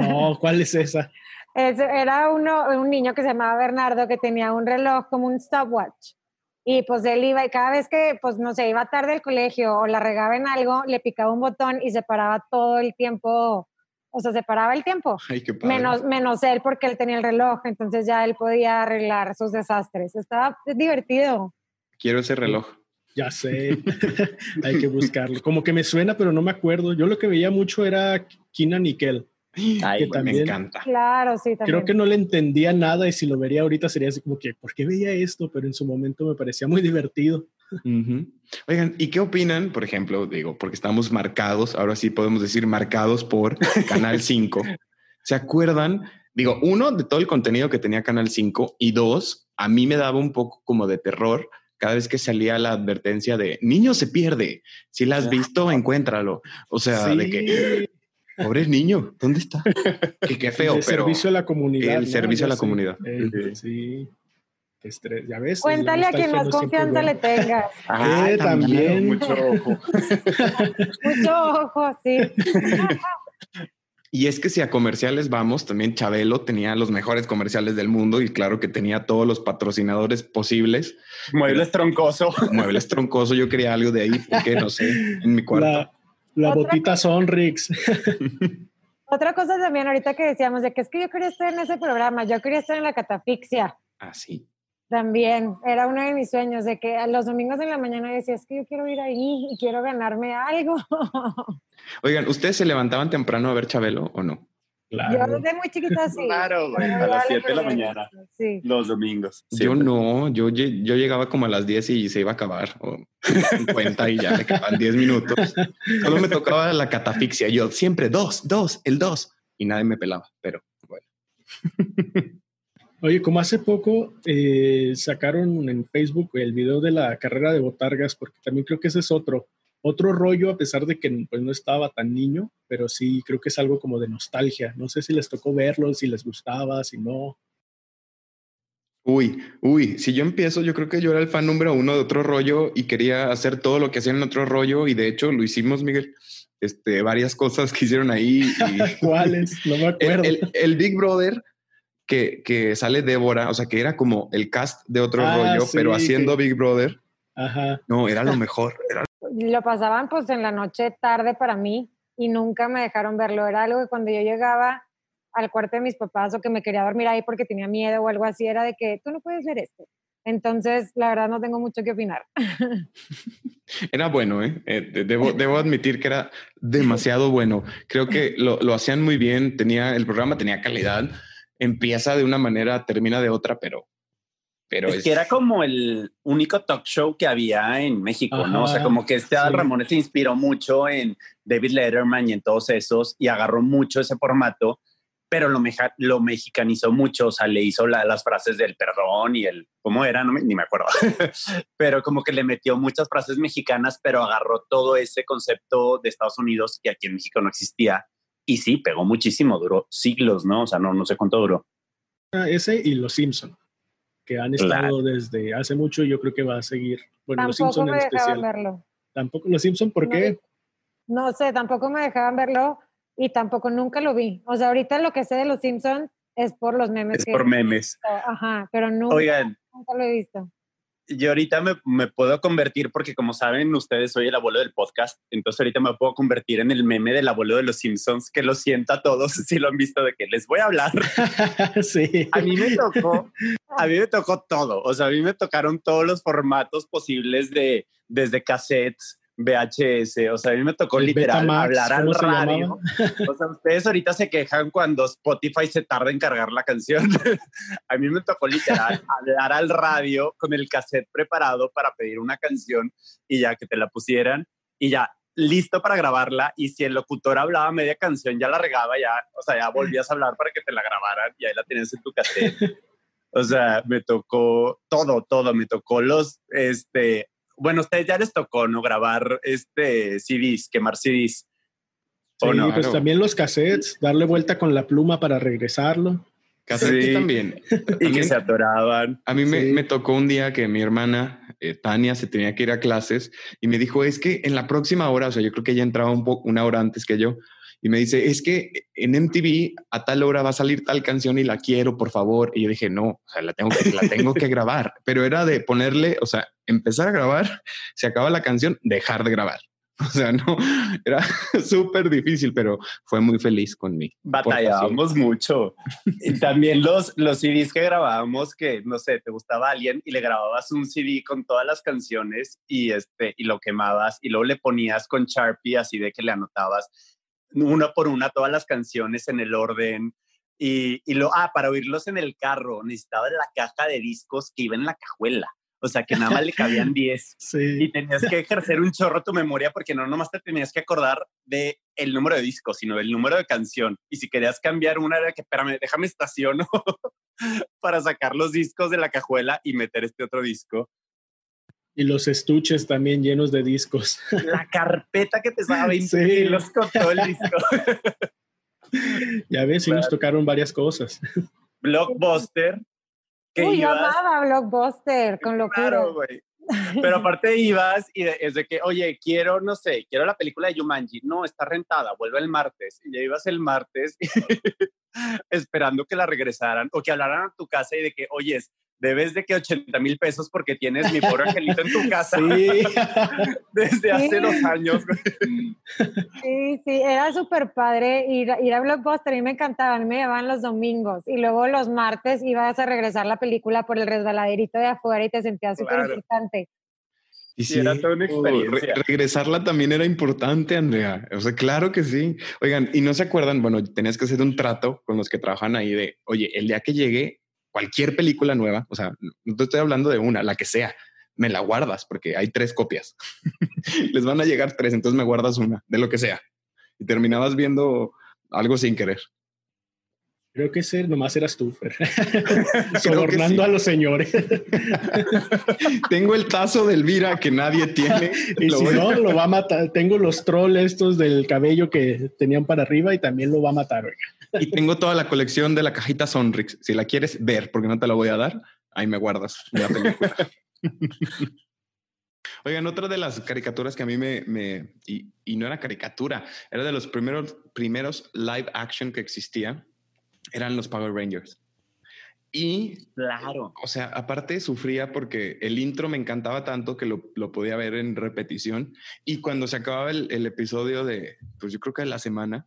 No, ¿cuál es esa? era uno, un niño que se llamaba Bernardo que tenía un reloj como un stopwatch. Y pues él iba, y cada vez que, pues no sé, iba tarde al colegio o la regaba en algo, le picaba un botón y se paraba todo el tiempo, o sea, se paraba el tiempo. menos, menos él porque él tenía el reloj, entonces ya él podía arreglar sus desastres. Estaba divertido. Quiero ese reloj. Ya sé, hay que buscarlo. Como que me suena, pero no me acuerdo. Yo lo que veía mucho era Kina Nickel. Ay, también, me encanta. Claro, sí, también. Creo que no le entendía nada y si lo vería ahorita sería así como que, ¿por qué veía esto? Pero en su momento me parecía muy divertido. Oigan, ¿y qué opinan, por ejemplo, digo, porque estamos marcados, ahora sí podemos decir marcados por Canal 5? ¿Se acuerdan? Digo, uno, de todo el contenido que tenía Canal 5 y dos, a mí me daba un poco como de terror cada vez que salía la advertencia de niño se pierde. Si la has visto, encuéntralo. O sea, de que pobre niño, ¿dónde está? qué feo, el servicio a la comunidad. El servicio a la comunidad. sí. Estrés, ya ves. Cuéntale a quien más confianza le tengas. Ah, también. Mucho ojo. mucho ojo, sí. Y es que si a comerciales vamos, también Chabelo tenía los mejores comerciales del mundo y claro que tenía todos los patrocinadores posibles. Muebles troncoso. Muebles troncoso, yo quería algo de ahí, porque no sé, en mi cuarto. La, botita Sonrix. Otra cosa también ahorita que decíamos de que es que yo quería estar en ese programa, yo quería estar en la catafixia. Ah, sí. También, era uno de mis sueños, de que los domingos en la mañana decía, es que yo quiero ir ahí y quiero ganarme algo. Oigan, ¿ustedes se levantaban temprano a ver Chabelo o no? Claro. Yo desde muy chiquita sí. Claro, a las 7 de la mañana. Sí. Los domingos. Yo no, yo, yo llegaba como a las 10 y se iba a acabar, o 50 y ya me quedaban 10 minutos. Solo me tocaba la catafixia. Yo siempre dos, dos, el dos. Y nadie me pelaba, pero bueno. Oye, como hace poco eh, sacaron en Facebook el video de la carrera de Botargas, porque también creo que ese es otro, otro rollo, a pesar de que pues, no estaba tan niño, pero sí creo que es algo como de nostalgia. No sé si les tocó verlo, si les gustaba, si no. Uy, uy, si yo empiezo, yo creo que yo era el fan número uno de otro rollo y quería hacer todo lo que hacían en otro rollo y de hecho lo hicimos, Miguel. Este, varias cosas que hicieron ahí. ¿Cuáles? No me acuerdo. el Big Brother que, sale Débora, o sea, que era como el cast de otro ah, rollo, pero haciendo Big Brother. Ajá. No, era lo mejor. Lo pasaban pues en la noche tarde para mí y nunca me dejaron verlo. Era algo que cuando yo llegaba al cuarto de mis papás o que me quería dormir ahí porque tenía miedo o algo así, era de que tú no puedes ver esto. Entonces, la verdad no tengo mucho que opinar. Era bueno, ¿eh? eh debo, debo, admitir que era demasiado bueno. Creo que lo, lo, hacían muy bien, tenía, el programa tenía calidad empieza de una manera, termina de otra, pero... pero es, que era como el único talk show que había en México, ¿no? O sea, como que este Ramón se inspiró mucho en David Letterman y en todos esos y agarró mucho ese formato, pero lo, lo mexicanizó mucho, o sea, le hizo las frases del perdón y el, ¿cómo era? No ni me acuerdo, pero como que le metió muchas frases mexicanas, pero agarró todo ese concepto de Estados Unidos que aquí en México no existía y sí, pegó muchísimo, duró siglos, ¿no? O sea, no, no sé cuánto duró. Ah, ese y Los Simpson, que han estado desde hace mucho y yo creo que va a seguir. Bueno, Los Simpson me en especial. Verlo. Tampoco Los Simpson, ¿por qué? No sé, tampoco me dejaban verlo y tampoco nunca lo vi. O sea, ahorita lo que sé de Los Simpson es por los memes. Es por memes. Ajá, pero nunca, nunca lo he visto yo ahorita me, me, puedo convertir, porque como saben ustedes, soy el abuelo del podcast, entonces ahorita me puedo convertir en el meme del abuelo de los Simpsons, que lo sienta a todos si lo han visto, de que les voy a hablar. sí. A mí me tocó, a mí me tocó todo, o sea, a mí me tocaron todos los formatos posibles de, desde cassettes, VHS, o sea, a mí me tocó literal hablar al radio. O sea, ustedes ahorita se quejan cuando Spotify se tarda en cargar la canción. a mí me tocó literal hablar al radio con el cassette preparado para pedir una canción y ya que te la pusieran y ya listo para grabarla y si el locutor hablaba media canción ya la regaba ya, o sea, ya volvías a hablar para que te la grabaran y ahí la tienes en tu cassette. O sea, me tocó todo, todo, me tocó los, este, bueno, a ustedes ya les tocó, ¿no? Grabar este CDs, quemar CDs. Sí, pues también los cassettes, darle vuelta con la pluma para regresarlo. Cassettes también. y que se atoraban. A mí me, tocó un día que mi hermana eh, Tania se tenía que ir a clases y me dijo, es que en la próxima hora, o sea, yo creo que ella entraba un poco, una hora antes que yo, y me dice, es que en MTV a tal hora va a salir tal canción y la quiero, por favor. Y yo dije, no, o sea, la tengo que, la tengo que grabar, pero era de ponerle, o sea, empezar a grabar, se acaba la canción, dejar de grabar. O sea, no, era súper difícil, pero fue muy feliz conmigo. Batallábamos mucho. Y también los, los CDs que grabábamos, que no sé, te gustaba alguien y le grababas un CD con todas las canciones y, este, y lo quemabas y luego le ponías con Sharpie así de que le anotabas una por una todas las canciones en el orden. Y, y lo, ah, para oírlos en el carro necesitaba la caja de discos que iba en la cajuela. O sea, que nada más le cabían 10. Y tenías que ejercer un chorro tu memoria porque no nomás te tenías que acordar de el número de discos, sino del número de canción. Y si querías cambiar una era que, espérame, déjame estaciono para sacar los discos de la cajuela y meter este otro disco. Y los estuches también llenos de discos. La carpeta que pesaba 20 sí. los con todo el disco. ya ves, sí nos tocaron varias cosas. Blockbuster. Que Uy, yo amaba Blockbuster, con locura. Claro, güey. Pero aparte ibas y es de que, oye, quiero, no sé, quiero la película de Jumanji. No, está rentada, vuelve el martes. Y ya ibas el martes esperando que la regresaran o que hablaran a tu casa y de que, oye, debes de que 80 mil pesos porque tienes mi pobre angelito en tu casa sí. desde hace dos años. Sí, sí, era súper padre ir, ir a Blockbuster, a mí me encantaban, me llevaban los domingos y luego los martes ibas a regresar la película por el resbaladerito de afuera y te sentías súper importante. Y sí, era toda una experiencia. regresarla también era importante, Andrea. O sea, claro que sí. Oigan, y no se acuerdan, bueno, tenías que hacer un trato con los que trabajan ahí de, oye, el día que llegue cualquier película nueva, o sea, no te estoy hablando de una, la que sea, me la guardas porque hay tres copias. Les van a llegar tres, entonces me guardas una, de lo que sea. Y terminabas viendo algo sin querer. Creo que ese nomás eras tú, Fer. Sobornando a los señores. Tengo el tazo de Elvira que nadie tiene. y si no, lo va a matar. Tengo los trolls estos del cabello que tenían para arriba y también lo va a matar. Y tengo toda la colección de la cajita Sonrix. Si la quieres ver, porque no te la voy a dar, ahí me guardas la película. Oigan, otra de las caricaturas que a mí me, me y, y, no era caricatura, era de los primeros, primeros live action que existía, eran los Power Rangers. Y, claro, o sea, aparte sufría porque el intro me encantaba tanto que lo, lo podía ver en repetición. Y cuando se acababa el, el, episodio de, pues yo creo que de la semana,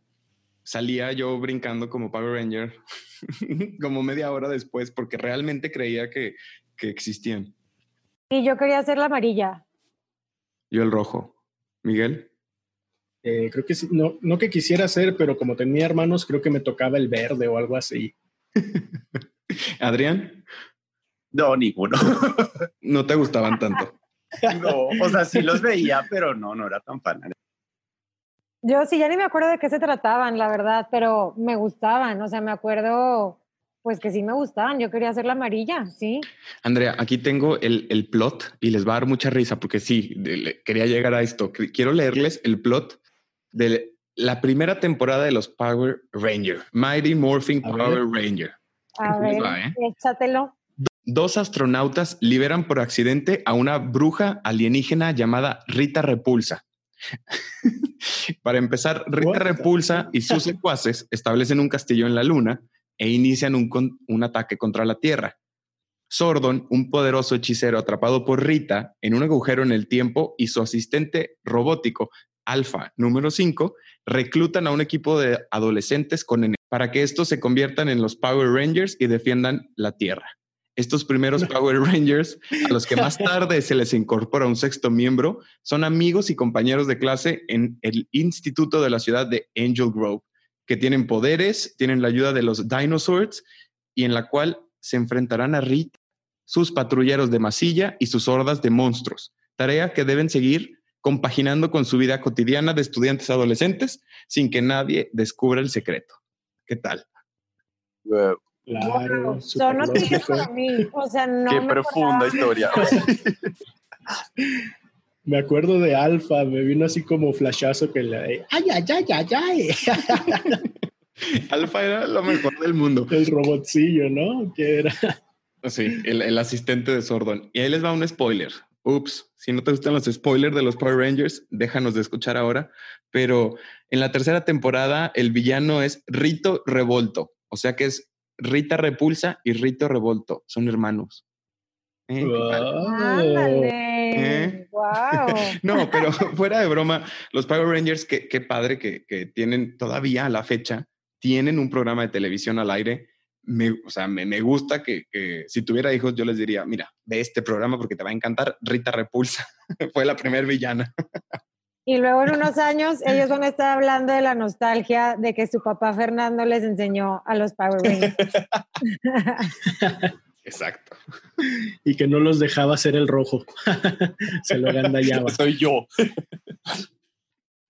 salía yo brincando como Power Ranger como media hora después porque realmente creía que, que existían. Y yo quería hacer la amarilla. Yo el rojo. Miguel. Eh, creo que sí, no, no que quisiera hacer, pero como tenía hermanos, creo que me tocaba el verde o algo así. Adrián. No, ninguno. no te gustaban tanto. no, o sea, sí los veía, pero no, no era tan fan. Yo sí, ya ni me acuerdo de qué se trataban, la verdad, pero me gustaban, o sea, me acuerdo, pues que sí me gustaban, yo quería hacer la amarilla, sí. Andrea, aquí tengo el, el plot y les va a dar mucha risa porque sí, de, quería llegar a esto. Quiero leerles el plot de la primera temporada de los Power Ranger, Mighty Morphin Power Ranger. A ver, ¿eh? échatelo. Dos astronautas liberan por accidente a una bruja alienígena llamada Rita Repulsa. Para empezar, Rita Repulsa y sus secuaces establecen un castillo en la Luna e inician un, un ataque contra la Tierra. Sordon, un poderoso hechicero atrapado por Rita en un agujero en el tiempo, y su asistente robótico Alpha número 5 reclutan a un equipo de adolescentes con para que estos se conviertan en los Power Rangers y defiendan la Tierra. Estos primeros Power Rangers, a los que más tarde se les incorpora un sexto miembro, son amigos y compañeros de clase en el instituto de la ciudad de Angel Grove, que tienen poderes, tienen la ayuda de los Dinosaurs y en la cual se enfrentarán a Rita, sus patrulleros de masilla y sus hordas de monstruos, tarea que deben seguir compaginando con su vida cotidiana de estudiantes adolescentes sin que nadie descubra el secreto. ¿Qué tal? Claro, son noticias para mí. O sea, no Qué profunda historia. me acuerdo de Alfa, me vino así como flashazo que la. ¡Ay, ay, ay, ay, ay! Alfa era lo mejor del mundo. El robotcillo, ¿no? Que era. Sí, el, el asistente de Sordon. Y ahí les va un spoiler Ups, si no te gustan los spoilers de los Power Rangers, déjanos de escuchar ahora. Pero en la tercera temporada, el villano es Rito Revolto. O sea que es Rita Repulsa y Rito Revolto. Son hermanos. ¿Eh? ¿Eh? no, pero fuera de broma, los Power Rangers, qué, padre que, que, tienen todavía a la fecha, tienen un programa de televisión al aire me, o sea, me, gusta que, si tuviera hijos yo les diría, mira, ve este programa porque te va a encantar. Rita Repulsa fue la primer villana. Y luego en unos años ellos van a estar hablando de la nostalgia de que su papá Fernando les enseñó a los Power Rangers. Exacto. Y que no los dejaba hacer el rojo. Se lo agandallaba. Soy yo.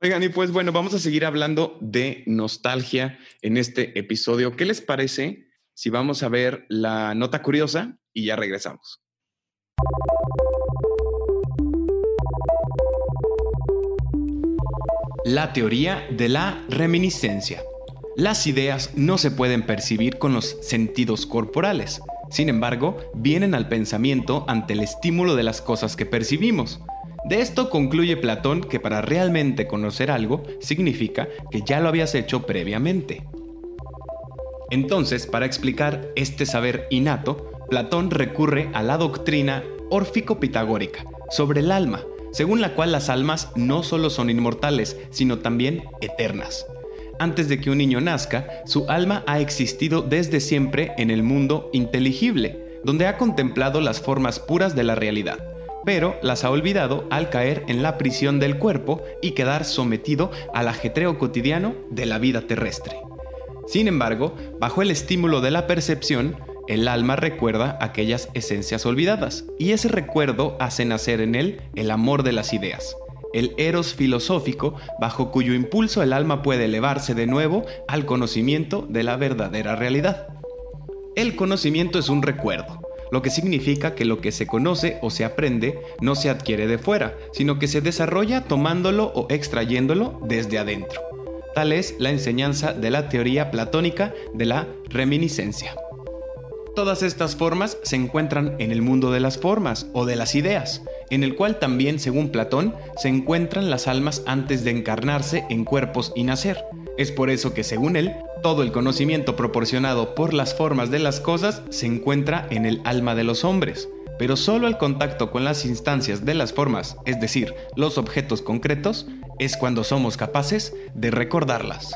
Oigan, y pues bueno, vamos a seguir hablando de nostalgia en este episodio. ¿Qué les parece si vamos a ver la nota curiosa y ya regresamos. La teoría de la reminiscencia. Las ideas no se pueden percibir con los sentidos corporales. Sin embargo, vienen al pensamiento ante el estímulo de las cosas que percibimos. De esto concluye Platón que para realmente conocer algo significa que ya lo habías hecho previamente. Entonces, para explicar este saber innato, Platón recurre a la doctrina órfico-pitagórica sobre el alma, según la cual las almas no solo son inmortales, sino también eternas. Antes de que un niño nazca, su alma ha existido desde siempre en el mundo inteligible, donde ha contemplado las formas puras de la realidad, pero las ha olvidado al caer en la prisión del cuerpo y quedar sometido al ajetreo cotidiano de la vida terrestre. Sin embargo, bajo el estímulo de la percepción, el alma recuerda aquellas esencias olvidadas, y ese recuerdo hace nacer en él el amor de las ideas, el eros filosófico bajo cuyo impulso el alma puede elevarse de nuevo al conocimiento de la verdadera realidad. El conocimiento es un recuerdo, lo que significa que lo que se conoce o se aprende no se adquiere de fuera, sino que se desarrolla tomándolo o extrayéndolo desde adentro. Tal es la enseñanza de la teoría platónica de la reminiscencia. Todas estas formas se encuentran en el mundo de las formas o de las ideas, en el cual también, según Platón, se encuentran las almas antes de encarnarse en cuerpos y nacer. Es por eso que, según él, todo el conocimiento proporcionado por las formas de las cosas se encuentra en el alma de los hombres, pero solo el contacto con las instancias de las formas, es decir, los objetos concretos, es cuando somos capaces de recordarlas.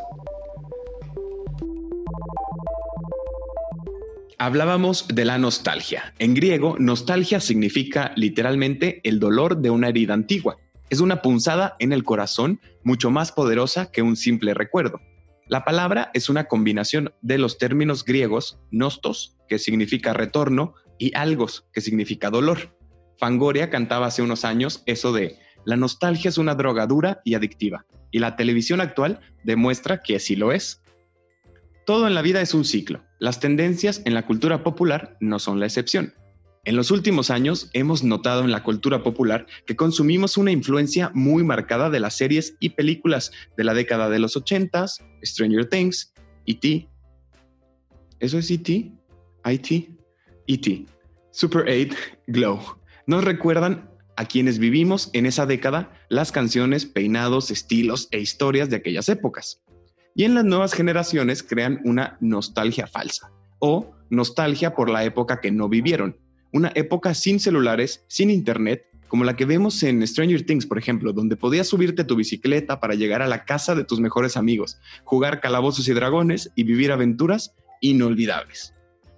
Hablábamos de la nostalgia. En griego, nostalgia significa literalmente el dolor de una herida antigua. Es una punzada en el corazón mucho más poderosa que un simple recuerdo. La palabra es una combinación de los términos griegos nostos, que significa retorno, y algos, que significa dolor. Fangoria cantaba hace unos años eso de la nostalgia es una droga dura y adictiva, y la televisión actual demuestra que así lo es. Todo en la vida es un ciclo. Las tendencias en la cultura popular no son la excepción. En los últimos años hemos notado en la cultura popular que consumimos una influencia muy marcada de las series y películas de la década de los 80s, Stranger Things, E.T. ¿Eso es E.T.? ¿IT? E.T. Super 8, Glow. Nos recuerdan a quienes vivimos en esa década las canciones, peinados, estilos e historias de aquellas épocas. Y en las nuevas generaciones crean una nostalgia falsa o nostalgia por la época que no vivieron. Una época sin celulares, sin internet, como la que vemos en Stranger Things, por ejemplo, donde podías subirte tu bicicleta para llegar a la casa de tus mejores amigos, jugar calabozos y dragones y vivir aventuras inolvidables.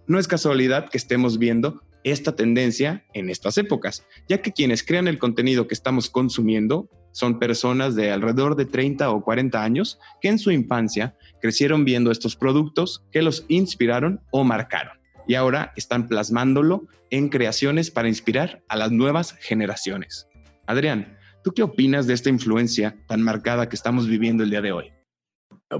No es casualidad que estemos viendo esta tendencia en estas épocas, ya que quienes crean el contenido que estamos consumiendo son personas de alrededor de 30 o 40 años que en su infancia crecieron viendo estos productos que los inspiraron o marcaron y ahora están plasmándolo en creaciones para inspirar a las nuevas generaciones. Adrián, ¿tú qué opinas de esta influencia tan marcada que estamos viviendo el día de hoy?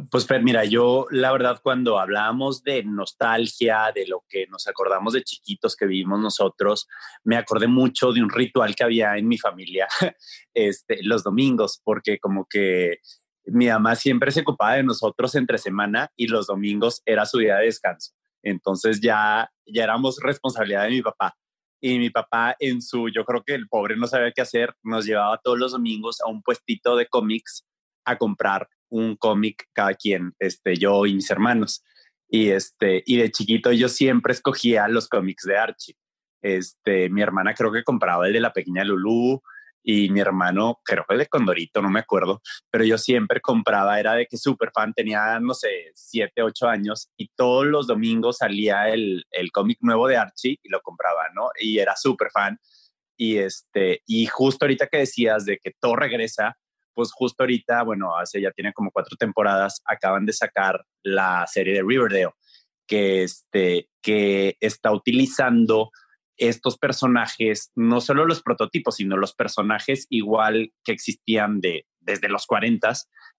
Pues mira, yo la verdad cuando hablamos de nostalgia, de lo que nos acordamos de chiquitos que vivimos nosotros, me acordé mucho de un ritual que había en mi familia este, los domingos, porque como que mi mamá siempre se ocupaba de nosotros entre semana y los domingos era su día de descanso. Entonces ya, ya éramos responsabilidad de mi papá. y mi papá en su, yo creo que el pobre no sabía qué hacer, nos llevaba todos los domingos a un puestito de cómics a comprar un cómic cada quien, este, yo y mis hermanos. Y, este, y de chiquito yo siempre escogía los cómics de Archie. Este, mi hermana creo que compraba el de la pequeña Lulu y mi hermano, creo que el de Condorito, no me acuerdo, pero yo siempre compraba, era de que súper fan, tenía, no sé, siete, ocho años y todos los domingos salía el, el cómic nuevo de Archie y lo compraba, ¿no? Y era súper fan. Y, este, y justo ahorita que decías de que todo regresa, pues justo ahorita, bueno, hace ya tiene como cuatro temporadas, acaban de sacar la serie de Riverdale, que, este, que está utilizando estos personajes, no solo los prototipos, sino los personajes igual que existían de, desde los 40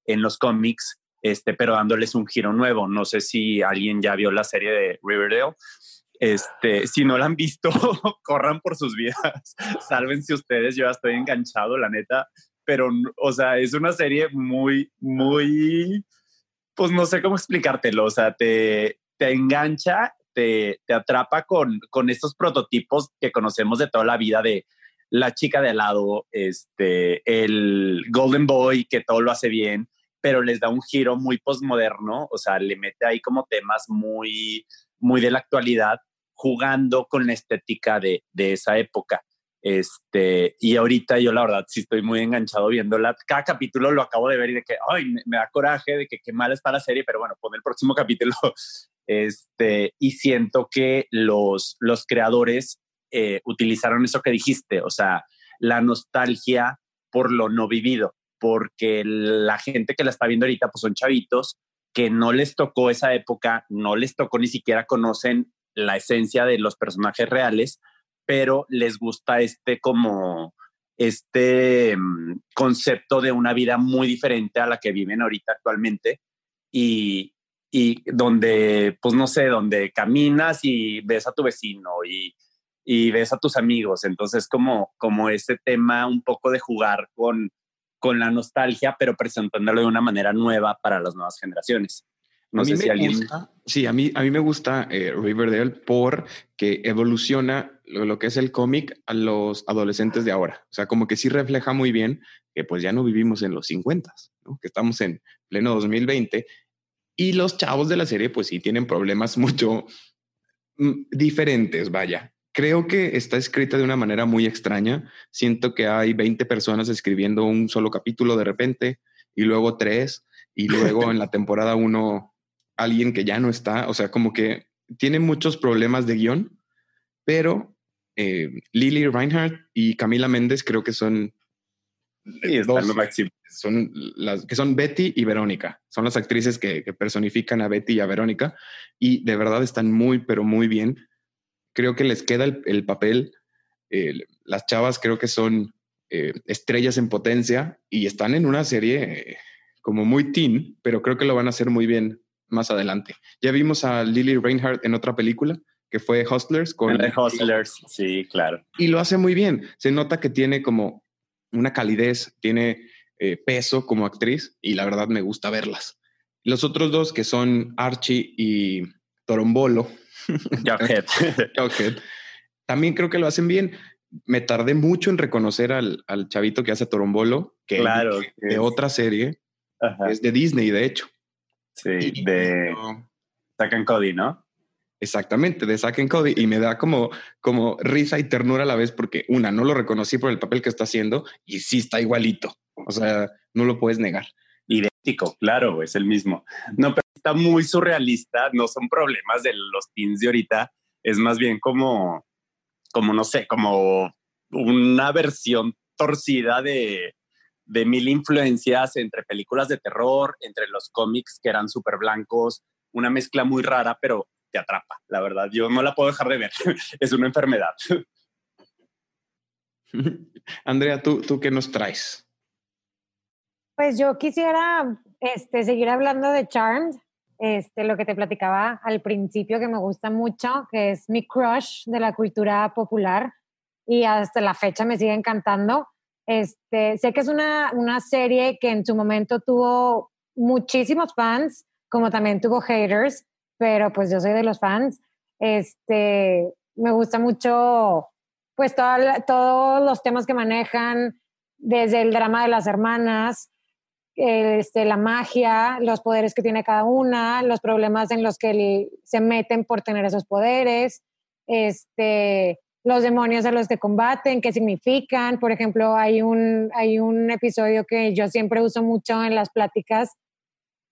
en los cómics, este, pero dándoles un giro nuevo. No sé si alguien ya vio la serie de Riverdale. Este, si no la han visto, corran por sus vidas, sálvense ustedes, yo ya estoy enganchado, la neta, pero, o sea, es una serie muy, muy, pues no sé cómo explicártelo, o sea, te, te engancha, te, te atrapa con, con estos prototipos que conocemos de toda la vida de la chica de al lado, este, el Golden Boy que todo lo hace bien, pero les da un giro muy postmoderno, o sea, le mete ahí como temas muy, muy de la actualidad, jugando con la estética de, de esa época. Este, y ahorita yo la verdad sí estoy muy enganchado viéndola. Cada capítulo lo acabo de ver y de que, ay, me, da coraje de que qué mal está la serie, pero bueno, pon el próximo capítulo. Este, y siento que los, los creadores eh, utilizaron eso que dijiste, o sea, la nostalgia por lo no vivido, porque la gente que la está viendo ahorita pues son chavitos que no les tocó esa época, no les tocó ni siquiera conocen la esencia de los personajes reales, pero les gusta este como este mm, concepto de una vida muy diferente a la que viven ahorita actualmente y, y donde, pues no sé, donde caminas y ves a tu vecino y, y ves a tus amigos. Entonces, como, como ese tema un poco de jugar con, con la nostalgia, pero presentándolo de una manera nueva para las nuevas generaciones. No sé si alguien... sí, a mí, a mí me gusta eh, Riverdale porque evoluciona lo, que es el cómic a los adolescentes de ahora. O sea, como que sí refleja muy bien que pues ya no vivimos en los 50, que estamos en pleno 2020 y los chavos de la serie pues sí tienen problemas mucho mm, diferentes, vaya. Creo que está escrita de una manera muy extraña. Siento que hay 20 personas escribiendo un solo capítulo de repente y luego tres y luego en la temporada uno alguien que ya no está, o sea, como que tiene muchos problemas de guion, pero eh, Lily Reinhardt y Camila Méndez creo que son dos, son las que son Betty y Verónica, son las actrices que, personifican a Betty y a Verónica y de verdad están muy, pero muy bien. Creo que les queda el, papel. las chavas creo que son eh, estrellas en potencia y están en una serie eh, como muy teen, pero creo que lo van a hacer muy bien más adelante. Ya vimos a Lily Reinhardt en otra película que fue Hustlers. Con Hustlers, sí, claro. Y lo hace muy bien. Se nota que tiene como una calidez, tiene eh, peso como actriz y la verdad me gusta verlas. Los otros dos que son Archie y Torombolo. también creo que lo hacen bien. Me tardé mucho en reconocer al, chavito que hace Torombolo, que claro, de, otra serie. Es de Disney, de hecho. Sí, de Zack and Cody, ¿no? Exactamente, de Zack and Cody. Y me da como, como risa y ternura a la vez porque, una, no lo reconocí por el papel que está haciendo y sí está igualito. O sea, no lo puedes negar. Idéntico, claro, es el mismo. No, pero está muy surrealista. No son problemas de los teens de ahorita. Es más bien como, como no sé, como una versión torcida de, de mil influencias entre películas de terror, entre los cómics que eran súper blancos, una mezcla muy rara, pero te atrapa, la verdad. Yo no la puedo dejar de ver, es una enfermedad. Andrea, ¿tú, ¿tú qué nos traes? Pues yo quisiera este, seguir hablando de Charmed, este, lo que te platicaba al principio que me gusta mucho, que es mi crush de la cultura popular y hasta la fecha me sigue encantando. Este, sé que es una, una serie que en su momento tuvo muchísimos fans, como también tuvo haters, pero pues yo soy de los fans. Este, me gusta mucho pues todos los temas que manejan, desde el drama de las hermanas, este, la magia, los poderes que tiene cada una, los problemas en los que se meten por tener esos poderes, este, los demonios a los que combaten, qué significan. Por ejemplo, hay un, hay un episodio que yo siempre uso mucho en las pláticas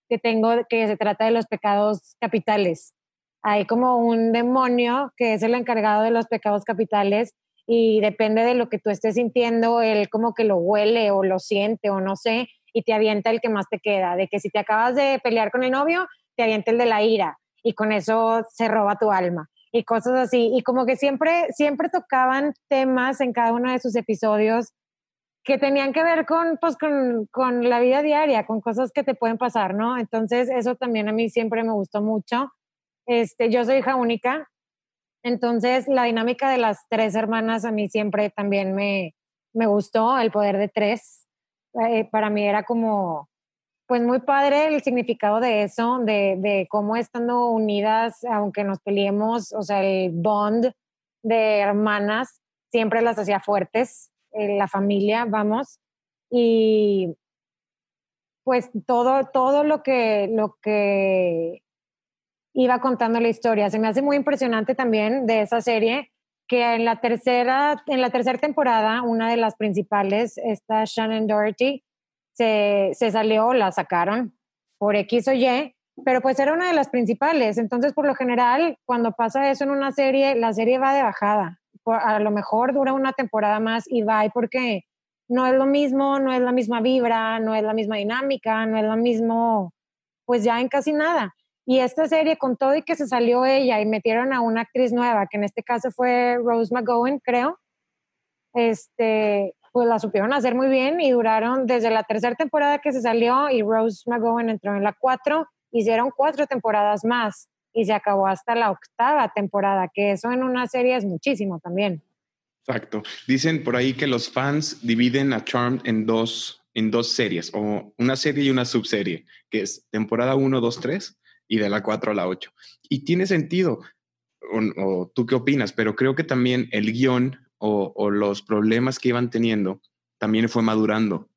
que tengo que se trata de los pecados capitales. Hay como un demonio que es el encargado de los pecados capitales y depende de lo que tú estés sintiendo, él como que lo huele o lo siente o no sé, y te avienta el que más te queda, de que si te acabas de pelear con el novio, te avienta el de la ira y con eso se roba tu alma y cosas así. Y como que siempre, siempre tocaban temas en cada uno de sus episodios que tenían que ver con, pues, con, con, la vida diaria, con cosas que te pueden pasar, ¿no? Entonces, eso también a mí siempre me gustó mucho. Este, yo soy hija única, entonces, la dinámica de las tres hermanas a mí siempre también me, me gustó, el poder de tres. Eh, para mí era como, pues muy padre el significado de eso, de, de, cómo estando unidas, aunque nos peleemos, o sea, el bond de hermanas siempre las hacía fuertes, en la familia, vamos. Y pues todo, todo lo que, lo que iba contando la historia. Se me hace muy impresionante también de esa serie que en la tercera, en la tercera temporada, una de las principales, esta Shannon Doherty, se, se salió, la sacaron por X o Y, pero pues era una de las principales. Entonces, por lo general, cuando pasa eso en una serie, la serie va de bajada. A lo mejor dura una temporada más y va, porque no es lo mismo, no es la misma vibra, no es la misma dinámica, no es lo mismo, pues ya en casi nada. Y esta serie, con todo y que se salió ella y metieron a una actriz nueva, que en este caso fue Rose McGowan, creo, este, pues la supieron hacer muy bien y duraron desde la tercera temporada que se salió y Rose McGowan entró en la cuatro, hicieron cuatro temporadas más y se acabó hasta la octava temporada, que eso en una serie es muchísimo también. Exacto. Dicen por ahí que los fans dividen a Charmed en dos, en dos series, o una serie y una subserie, que es temporada 1, 2, 3 y de la 4 a la 8. Y tiene sentido, o, tú qué opinas, pero creo que también el guion o, o, los problemas que iban teniendo también fue madurando.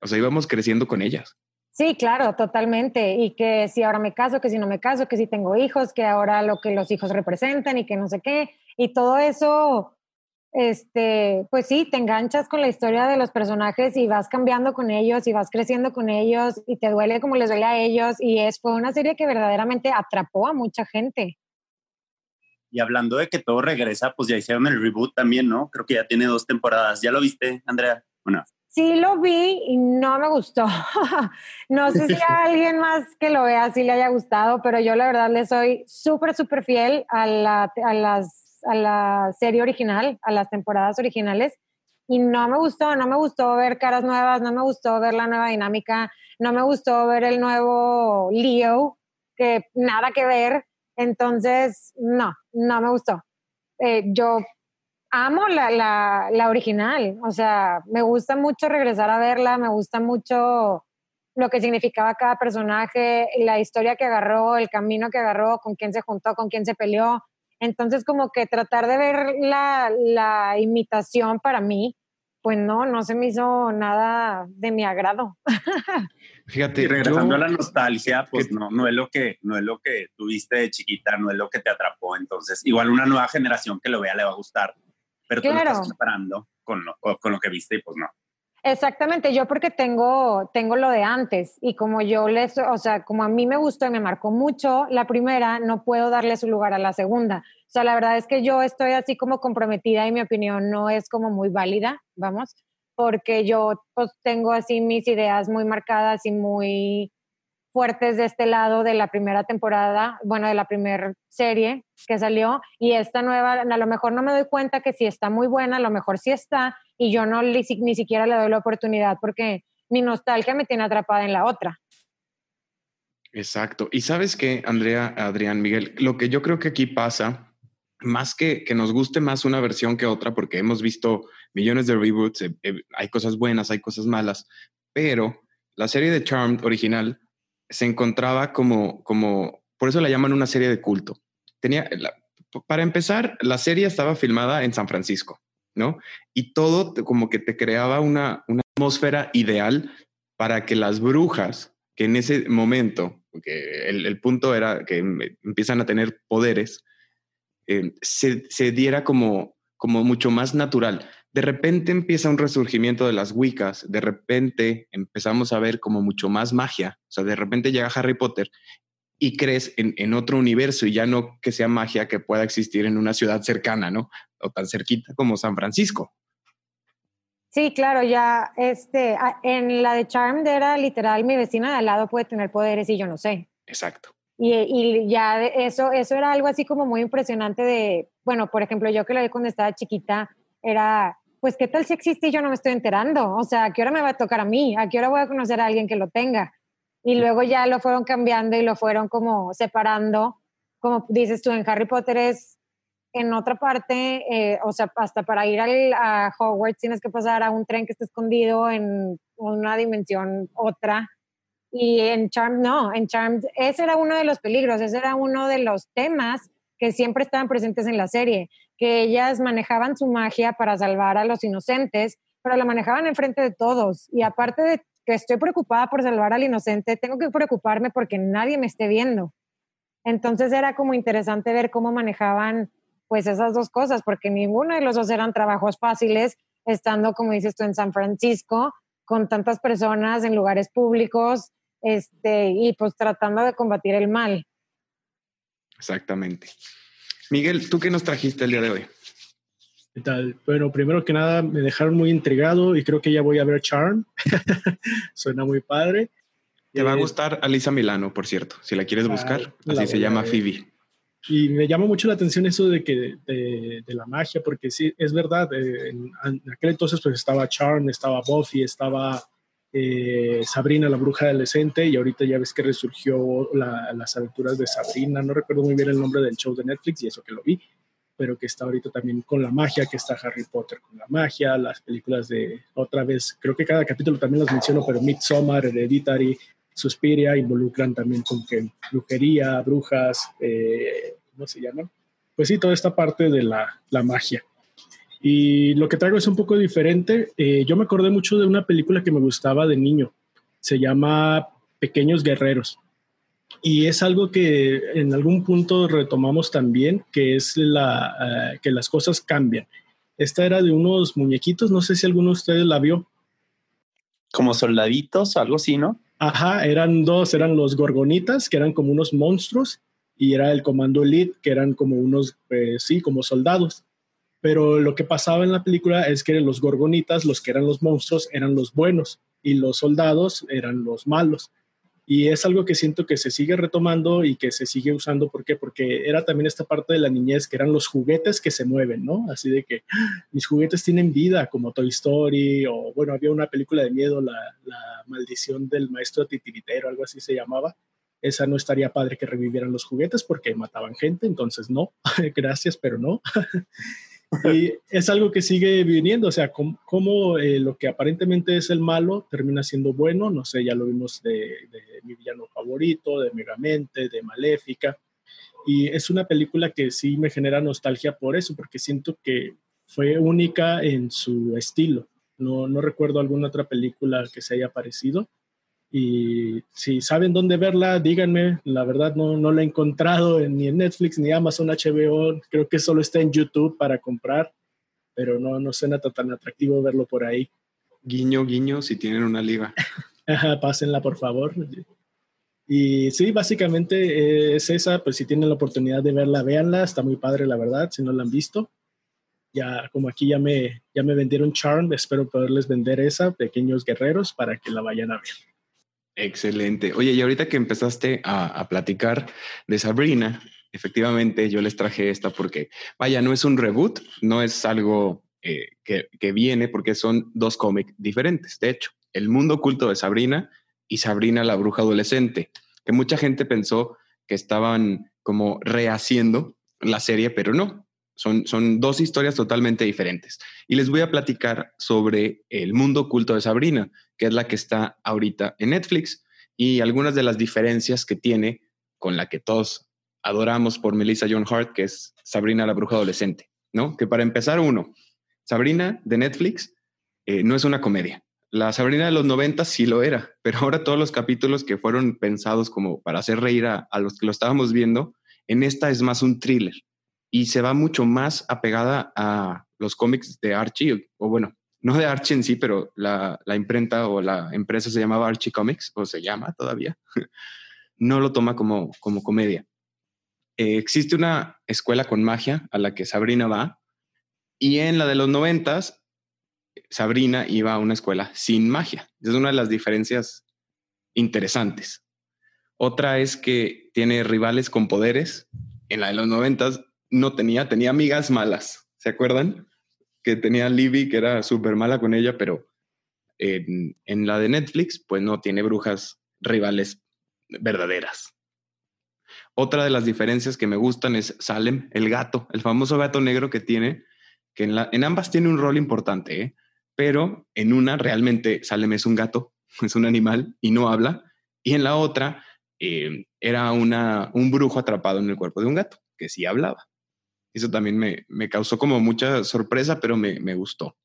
O sea, íbamos creciendo con ellas. Sí, claro, totalmente. Y que si ahora me caso, que si no me caso, que si tengo hijos, que ahora lo que los hijos representan y que no sé qué. Y todo eso este, pues sí, te enganchas con la historia de los personajes y vas cambiando con ellos y vas creciendo con ellos y te duele como les duele a ellos y es fue una serie que verdaderamente atrapó a mucha gente. Y hablando de que todo regresa, pues ya hicieron el reboot también, ¿no? Creo que ya tiene dos temporadas. ¿Ya lo viste, Andrea? Bueno. Sí lo vi y no me gustó. no sé si a alguien más que lo vea sí le haya gustado, pero yo la verdad le soy súper, súper fiel a, la, a las a la serie original, a las temporadas originales, y no me gustó, no me gustó ver caras nuevas, no me gustó ver la nueva dinámica, no me gustó ver el nuevo Leo, que nada que ver, entonces no, no me gustó. Eh, yo amo la, la, la, original, o sea, me gusta mucho regresar a verla, me gusta mucho lo que significaba cada personaje, la historia que agarró, el camino que agarró, con quién se juntó, con quién se peleó, entonces, como que tratar de ver la, la imitación para mí, pues no, no se me hizo nada de mi agrado. Fíjate, y regresando a la nostalgia, pues no, no es lo que no es lo que tuviste de chiquita, no es lo que te atrapó. Entonces, igual una nueva generación que lo vea le va a gustar, pero tú lo estás preparando con lo, con lo que viste y pues no. Exactamente, yo porque tengo, tengo lo de antes y como yo les, o sea, como a mí me gustó y me marcó mucho la primera, no puedo darle su lugar a la segunda. O sea, la verdad es que yo estoy así como comprometida y mi opinión no es como muy válida, vamos, porque yo pues tengo así mis ideas muy marcadas y muy fuertes de este lado de la primera temporada, bueno, de la primera serie que salió y esta nueva, a lo mejor no me doy cuenta que si está muy buena, a lo mejor sí está y yo no ni siquiera le doy la oportunidad porque mi nostalgia me tiene atrapada en la otra. Exacto. Y sabes qué, Andrea, Adrián, Miguel, lo que yo creo que aquí pasa, más que que nos guste más una versión que otra, porque hemos visto millones de reboots, eh, eh, hay cosas buenas, hay cosas malas, pero la serie de Charmed original se encontraba como, como, por eso la llaman una serie de culto. Tenía, para empezar, la serie estaba filmada en San Francisco ¿no? Y todo como que te creaba una, una atmósfera ideal para que las brujas, que en ese momento, porque el, punto era que empiezan a tener poderes, eh, se, se, diera como, como mucho más natural. De repente empieza un resurgimiento de las Wiccas, de repente empezamos a ver como mucho más magia, o sea, de repente llega Harry Potter y crees en, en, otro universo y ya no que sea magia que pueda existir en una ciudad cercana, ¿no? O tan cerquita como San Francisco. Sí, claro, ya este, en la de Charmed era literal, mi vecina de al lado puede tener poderes y yo no sé. Exacto. Y, y ya eso, eso era algo así como muy impresionante de, bueno, por ejemplo, yo que lo vi cuando estaba chiquita, era, pues, ¿qué tal si existe y yo no me estoy enterando? O sea, ¿a qué hora me va a tocar a mí? ¿A qué hora voy a conocer a alguien que lo tenga? Y luego ya lo fueron cambiando y lo fueron como separando. Como dices tú, en Harry Potter es en otra parte, eh, o sea, hasta para ir al, a Hogwarts tienes que pasar a un tren que está escondido en una dimensión otra. Y en Charmed, no, en Charmed, ese era uno de los peligros, ese era uno de los temas que siempre estaban presentes en la serie, que ellas manejaban su magia para salvar a los inocentes, pero la manejaban enfrente de todos. Y aparte de que estoy preocupada por salvar al inocente, tengo que preocuparme porque nadie me esté viendo. Entonces era como interesante ver cómo manejaban pues esas dos cosas, porque ninguno de los dos eran trabajos fáciles, estando, como dices tú, en San Francisco, con tantas personas en lugares públicos, este, y pues tratando de combatir el mal. Exactamente. Miguel, ¿tú qué nos trajiste el día de hoy? ¿Qué tal? Bueno, primero que nada me dejaron muy intrigado y creo que ya voy a ver Charm. Suena muy padre. Te va a eh, gustar Alisa Milano, por cierto, si la quieres buscar. así se llama Phoebe. Y me llama mucho la atención eso de que de, la magia, porque sí, es verdad, eh, en, aquel entonces pues estaba Charm, estaba Buffy, estaba eh, Sabrina la bruja adolescente y ahorita ya ves que resurgió las aventuras de Sabrina, no recuerdo muy bien el nombre del show de Netflix y eso que lo vi, pero que está ahorita también con la magia, que está Harry Potter con la magia, las películas de, otra vez, creo que cada capítulo también las menciono, pero Midsommar, Hereditary, Suspiria involucran también con que brujería, brujas, eh, ¿cómo se llaman? Pues sí, toda esta parte de la, la magia. Y lo que traigo es un poco diferente. Eh, yo me acordé mucho de una película que me gustaba de niño. Se llama Pequeños Guerreros. Y es algo que en algún punto retomamos también, que es la, eh, que las cosas cambian. Esta era de unos muñequitos, no sé si alguno de ustedes la vio. Como soldaditos, algo así, ¿no? Ajá, eran dos, eran los gorgonitas, que eran como unos monstruos, y era el comando elite, que eran como unos, pues, sí, como soldados. Pero lo que pasaba en la película es que los gorgonitas, los que eran los monstruos, eran los buenos, y los soldados eran los malos. Y es algo que siento que se sigue retomando y que se sigue usando. ¿Por qué? Porque era también esta parte de la niñez que eran los juguetes que se mueven, ¿no? Así de que ¡ah! mis juguetes tienen vida, como Toy Story, o bueno, había una película de miedo, La, la maldición del maestro titiritero, algo así se llamaba. Esa no estaría padre que revivieran los juguetes porque mataban gente, entonces no, gracias, pero no. Y es algo que sigue viniendo, o sea, cómo, eh, lo que aparentemente es el malo termina siendo bueno, no sé, ya lo vimos de, mi villano favorito, de Megamente, de Maléfica, y es una película que sí me genera nostalgia por eso, porque siento que fue única en su estilo. No, no recuerdo alguna otra película que se haya parecido. Y si saben dónde verla, díganme. La verdad no, no la he encontrado en, ni en Netflix ni Amazon HBO. Creo que solo está en YouTube para comprar, pero no, no suena tan atractivo verlo por ahí. Guiño, guiño, si tienen una liga. Pásenla, por favor. Y sí, básicamente es esa, pues si tienen la oportunidad de verla, véanla, está muy padre la verdad, si no la han visto. Ya como aquí ya me, ya me vendieron Charm, espero poderles vender esa, Pequeños Guerreros, para que la vayan a ver. Excelente. Oye, y ahorita que empezaste a, platicar de Sabrina, efectivamente yo les traje esta porque, vaya, no es un reboot, no es algo eh, que, que, viene porque son dos cómics diferentes. De hecho, El mundo oculto de Sabrina y Sabrina la bruja adolescente, que mucha gente pensó que estaban como rehaciendo la serie, pero no. Son, son dos historias totalmente diferentes. Y les voy a platicar sobre el mundo oculto de Sabrina, que es la que está ahorita en Netflix, y algunas de las diferencias que tiene con la que todos adoramos por Melissa John Hart, que es Sabrina la bruja adolescente, ¿no? Que para empezar, uno, Sabrina de Netflix eh, no es una comedia. La Sabrina de los 90 sí lo era, pero ahora todos los capítulos que fueron pensados como para hacer reír a, los que lo estábamos viendo, en esta es más un thriller y se va mucho más apegada a los cómics de Archie, o bueno, no de Archie en sí, pero la, imprenta o la empresa se llamaba Archie Comics, o se llama todavía, no lo toma como, como comedia. Eh, existe una escuela con magia a la que Sabrina va, y en la de los noventas, Sabrina iba a una escuela sin magia. Es una de las diferencias interesantes. Otra es que tiene rivales con poderes. En la de los noventas no tenía, tenía amigas malas. ¿Se acuerdan? Que tenía Libby, que era súper mala con ella, pero en, la de Netflix, pues no tiene brujas rivales verdaderas. Otra de las diferencias que me gustan es Salem, el gato, el famoso gato negro que tiene, que en ambas tiene un rol importante, ¿eh? pero en una realmente Salem es un gato, es un animal y no habla, y en la otra eh, era una, un brujo atrapado en el cuerpo de un gato, que sí hablaba. Eso también me, me causó como mucha sorpresa, pero me, me gustó.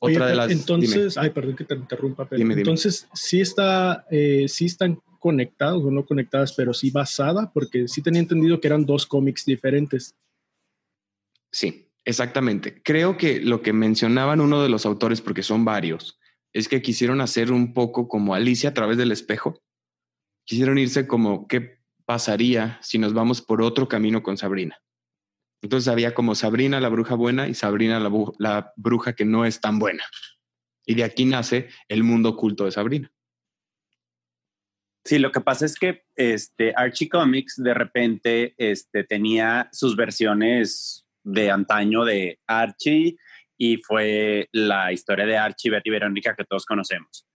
Otra de las. Entonces, ay, perdón que te interrumpa, pero entonces sí está, eh, sí están conectados o no conectadas, pero sí basada, porque sí tenía entendido que eran dos cómics diferentes. Sí, exactamente. Creo que lo que mencionaban uno de los autores, porque son varios, es que quisieron hacer un poco como Alicia a través del espejo. Quisieron irse como qué pasaría si nos vamos por otro camino con Sabrina. Entonces había como Sabrina la bruja buena y Sabrina la, bruja que no es tan buena. Y de aquí nace el mundo oculto de Sabrina. Sí, lo que pasa es que este, Archie Comics de repente este, tenía sus versiones de antaño de Archie y fue la historia de Archie, Betty y Verónica que todos conocemos.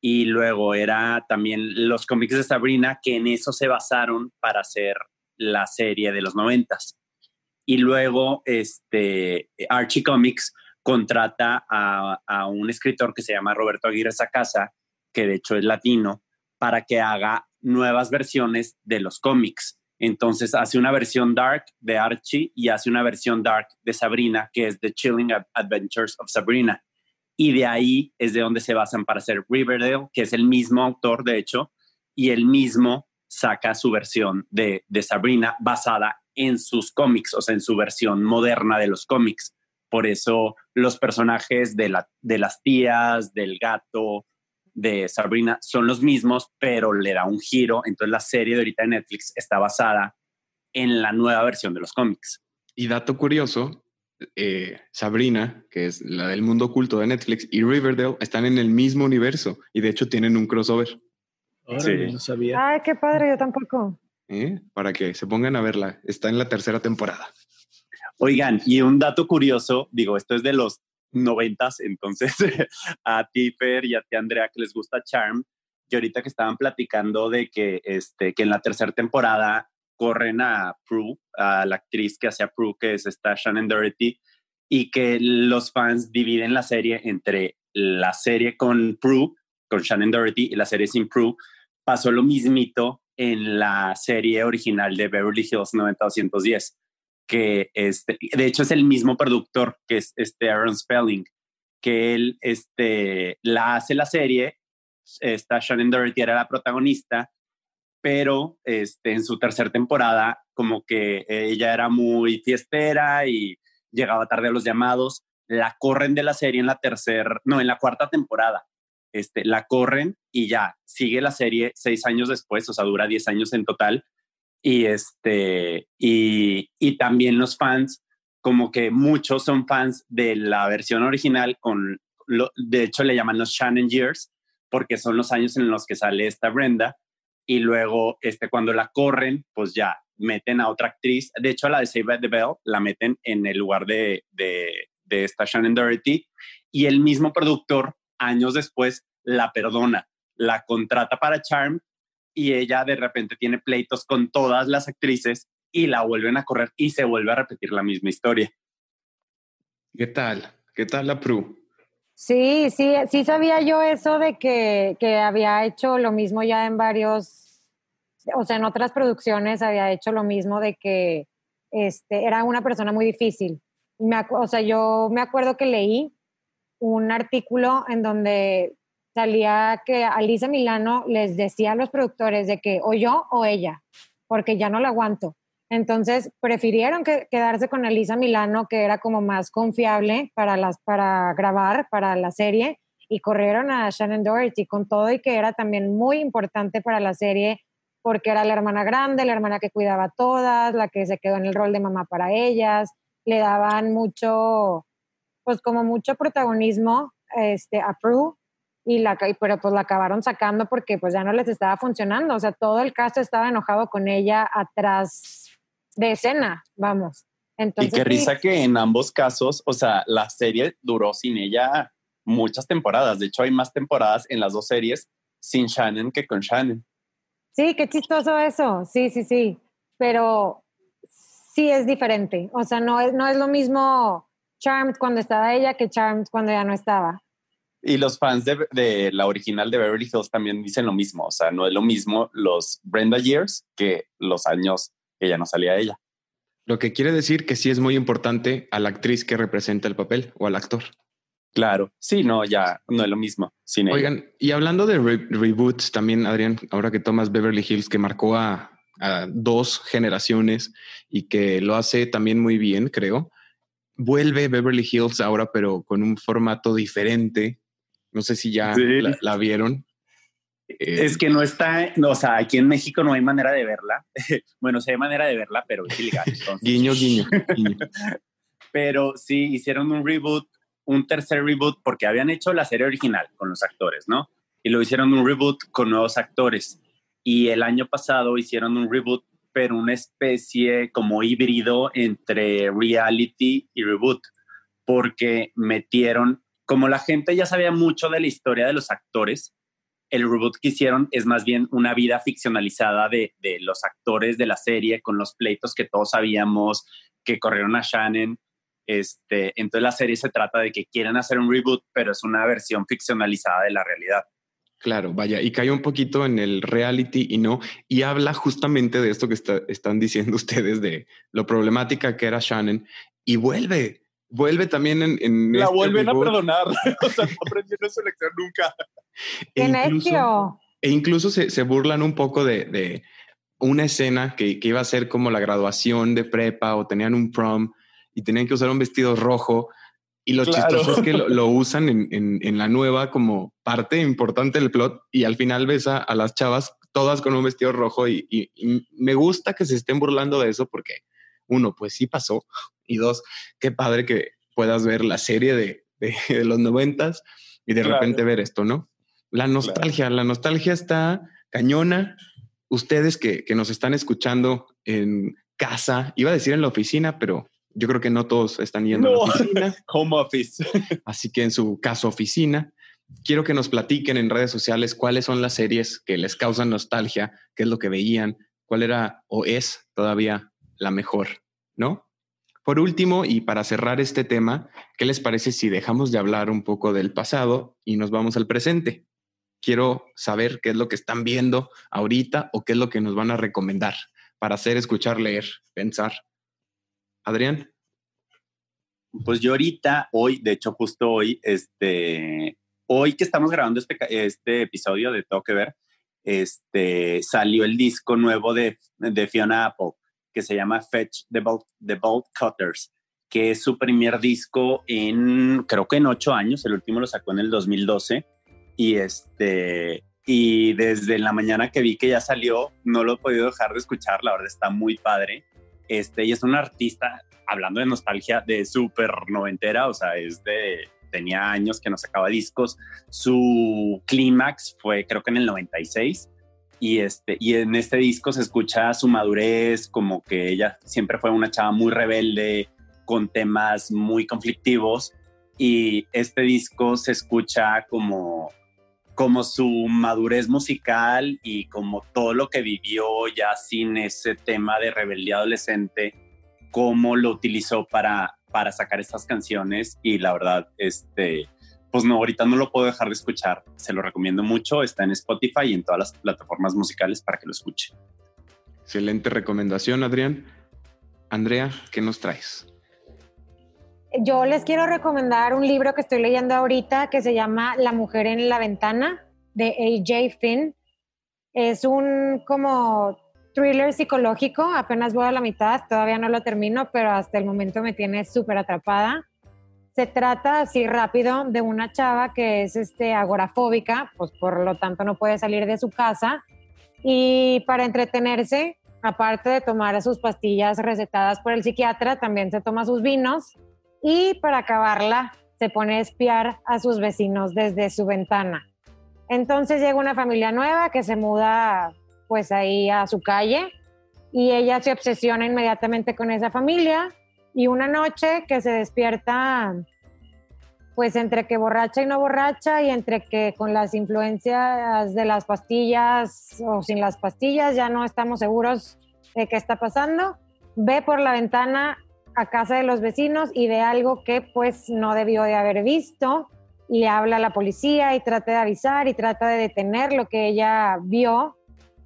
Y luego era también los cómics de Sabrina que en eso se basaron para hacer la serie de los noventas. Y luego este, Archie Comics contrata a, a un escritor que se llama Roberto Aguirre Sacasa, que de hecho es latino, para que haga nuevas versiones de los cómics. Entonces hace una versión dark de Archie y hace una versión dark de Sabrina, que es The Chilling Adventures of Sabrina. Y de ahí es de donde se basan para hacer Riverdale, que es el mismo autor, de hecho, y él mismo saca su versión de, de Sabrina basada en sus cómics, o sea, en su versión moderna de los cómics. Por eso los personajes de, la, de las tías, del gato, de Sabrina son los mismos, pero le da un giro. Entonces la serie de ahorita de Netflix está basada en la nueva versión de los cómics. Y dato curioso, eh, Sabrina, que es la del mundo oculto de Netflix, y Riverdale están en el mismo universo y de hecho tienen un crossover. sí. no sabía. Ay, qué padre, yo tampoco. ¿Eh? Para que se pongan a verla. Está en la tercera temporada. Oigan, y un dato curioso, digo, esto es de los noventas, entonces a ti, y a ti, Andrea, que les gusta Charm, y ahorita que estaban platicando de que, este, que en la tercera temporada corren a Prue, a la actriz que hace a Prue, que es esta Shannon Doherty, y que los fans dividen la serie entre la serie con Prue, con Shannon Doherty, y la serie sin Prue. Pasó lo mismito en la serie original de Beverly Hills 90210 que este, de hecho es el mismo productor que es este Aaron Spelling, que él este, la hace la serie, esta Shannon Doherty era la protagonista, pero este, en su tercera temporada como que ella era muy fiestera y llegaba tarde a los llamados, la corren de la serie en la tercera, no, en la cuarta temporada. Este, la corren y ya sigue la serie seis años después, o sea, dura diez años en total, y, este, y, y también los fans, como que muchos son fans de la versión original, con de hecho le llaman los Shannon Years, porque son los años en los que sale esta Brenda, y luego este, cuando la corren, pues ya meten a otra actriz, de hecho a la de Save by the Bell la meten en el lugar de, de, de esta Shannon Doherty, y el mismo productor, años después, la perdona, la contrata para Charm y ella de repente tiene pleitos con todas las actrices y la vuelven a correr y se vuelve a repetir la misma historia. ¿Qué tal? ¿Qué tal la Pru? Sí, sí, sí sabía yo eso de que, que había hecho lo mismo ya en varios, o sea, en otras producciones había hecho lo mismo de que este, era una persona muy difícil me, o sea, yo me acuerdo que leí un artículo en donde salía que Alisa Milano les decía a los productores de que o yo o ella, porque ya no la aguanto. Entonces prefirieron que, quedarse con Alisa Milano, que era como más confiable para, las, para grabar, para la serie, y corrieron a Shannon Doherty con todo y que era también muy importante para la serie porque era la hermana grande, la hermana que cuidaba a todas, la que se quedó en el rol de mamá para ellas, le daban mucho, pues como mucho protagonismo este, a Prue y la, pero pues la acabaron sacando porque pues ya no les estaba funcionando, o sea, todo el caso estaba enojado con ella atrás de escena, vamos. Entonces, y qué risa que en ambos casos, o sea, la serie duró sin ella muchas temporadas, de hecho hay más temporadas en las dos series sin Shannon que con Shannon. Sí, qué chistoso eso, sí, sí, sí, pero sí es diferente, o sea, no es, no es lo mismo Charmed cuando estaba ella que Charmed cuando ya no estaba. Y los fans de, la original de Beverly Hills también dicen lo mismo. O sea, no es lo mismo los Brenda Years que los años que ya no salía ella. Lo que quiere decir que sí es muy importante a la actriz que representa el papel o al actor. Claro, sí, no, ya no es lo mismo. Sin Oigan, y hablando de reboots, también, Adrián, ahora que tomas Beverly Hills, que marcó a, a dos generaciones y que lo hace también muy bien, creo. Vuelve Beverly Hills ahora, pero con un formato diferente, no sé si ya la, vieron. es que no está, o sea, aquí en México no hay manera de verla. bueno, sí hay manera de verla, pero es ilegal. guiño, guiño, pero sí, hicieron un reboot, un tercer reboot, porque habían hecho la serie original con los actores, ¿no? Y lo hicieron un reboot con nuevos actores. Y el año pasado hicieron un reboot, pero una especie como híbrido entre reality y reboot, porque metieron como la gente ya sabía mucho de la historia de los actores, el reboot que hicieron es más bien una vida ficcionalizada de, los actores de la serie con los pleitos que todos sabíamos que corrieron a Shannon. Este, entonces la serie se trata de que quieren hacer un reboot, pero es una versión ficcionalizada de la realidad. Claro, vaya, y cae un poquito en el reality y no, y habla justamente de esto que están diciendo ustedes, de lo problemática que era Shannon, y vuelve, vuelve también en... la este vuelven a perdonar. o sea, no aprendieron su lección nunca. E incluso, e incluso se, se, burlan un poco de, de una escena que, que, iba a ser como la graduación de prepa o tenían un prom y tenían que usar un vestido rojo. Y lo chistoso es que lo, usan en, en, en, la nueva como parte importante del plot y al final ves a, a las chavas todas con un vestido rojo y, y, me gusta que se estén burlando de eso porque uno, pues sí pasó, y dos, qué padre que puedas ver la serie de, de, los noventas y de repente ver esto, ¿no? La nostalgia, la nostalgia está cañona. Ustedes que, que nos están escuchando en casa, iba a decir en la oficina, pero yo creo que no todos están yendo a la oficina. Home office. Así que en su caso oficina, quiero que nos platiquen en redes sociales cuáles son las series que les causan nostalgia, qué es lo que veían, cuál era o es todavía la mejor, ¿no? Por último, y para cerrar este tema, ¿qué les parece si dejamos de hablar un poco del pasado y nos vamos al presente? Quiero saber qué es lo que están viendo ahorita o qué es lo que nos van a recomendar para hacer, escuchar, leer, pensar. Adrián. Pues yo ahorita, hoy, de hecho justo hoy, este, hoy que estamos grabando este, este episodio de Todo que Ver, este, salió el disco nuevo de, de Fiona Apple que se llama Fetch the Bolt, the Bolt Cutters, que es su primer disco en, creo que en ocho años, el último lo sacó en el 2012, y este, y desde la mañana que vi que ya salió, no lo he podido dejar de escuchar, la verdad está muy padre, este, y es un artista, hablando de nostalgia, de súper noventera, o sea, es de, tenía años que no sacaba discos, su clímax fue creo que en el 96, y, este, y en este disco se escucha su madurez, como que ella siempre fue una chava muy rebelde, con temas muy conflictivos. Y este disco se escucha como, como su madurez musical y como todo lo que vivió ya sin ese tema de rebeldía adolescente, cómo lo utilizó para, para sacar estas canciones. Y la verdad, este, pues no, ahorita no lo puedo dejar de escuchar. Se lo recomiendo mucho. Está en Spotify y en todas las plataformas musicales para que lo escuche. Excelente recomendación, Adrián. Andrea, ¿qué nos traes? Yo les quiero recomendar un libro que estoy leyendo ahorita que se llama La mujer en la ventana de AJ Finn. Es un como thriller psicológico, apenas voy a la mitad, todavía no lo termino, pero hasta el momento me tiene súper atrapada. Se trata así rápido de una chava que es este, agorafóbica, pues por lo tanto no puede salir de su casa y para entretenerse, aparte de tomar sus pastillas recetadas por el psiquiatra, también se toma sus vinos y para acabarla se pone a espiar a sus vecinos desde su ventana. Entonces llega una familia nueva que se muda pues ahí a su calle y ella se obsesiona inmediatamente con esa familia y una noche que se despierta pues entre que borracha y no borracha y entre que con las influencias de las pastillas o sin las pastillas ya no estamos seguros de qué está pasando, ve por la ventana a casa de los vecinos y ve algo que pues no debió de haber visto y le habla a la policía y trata de avisar y trata de detener lo que ella vio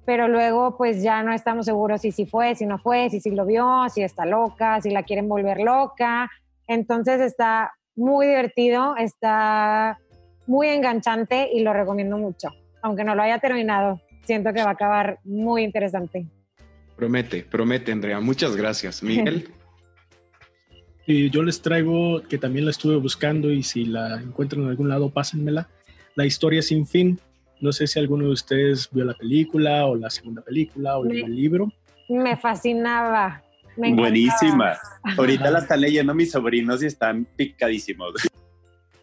pero luego pues ya no estamos seguros si sí fue, si no fue, si sí lo vio, si está loca, si la quieren volver loca. Entonces está muy divertido, está muy enganchante y lo recomiendo mucho. Aunque no lo haya terminado, siento que va a acabar muy interesante. Promete, promete, Andrea. Muchas gracias. Miguel. Y yo les traigo, que también la estuve buscando y si la encuentran en algún lado, pásenmela. La historia sin fin no sé si alguno de ustedes vio la película o la segunda película o el libro. Me fascinaba. Buenísima. Ahorita la están leyendo mis sobrinos y están picadísimos.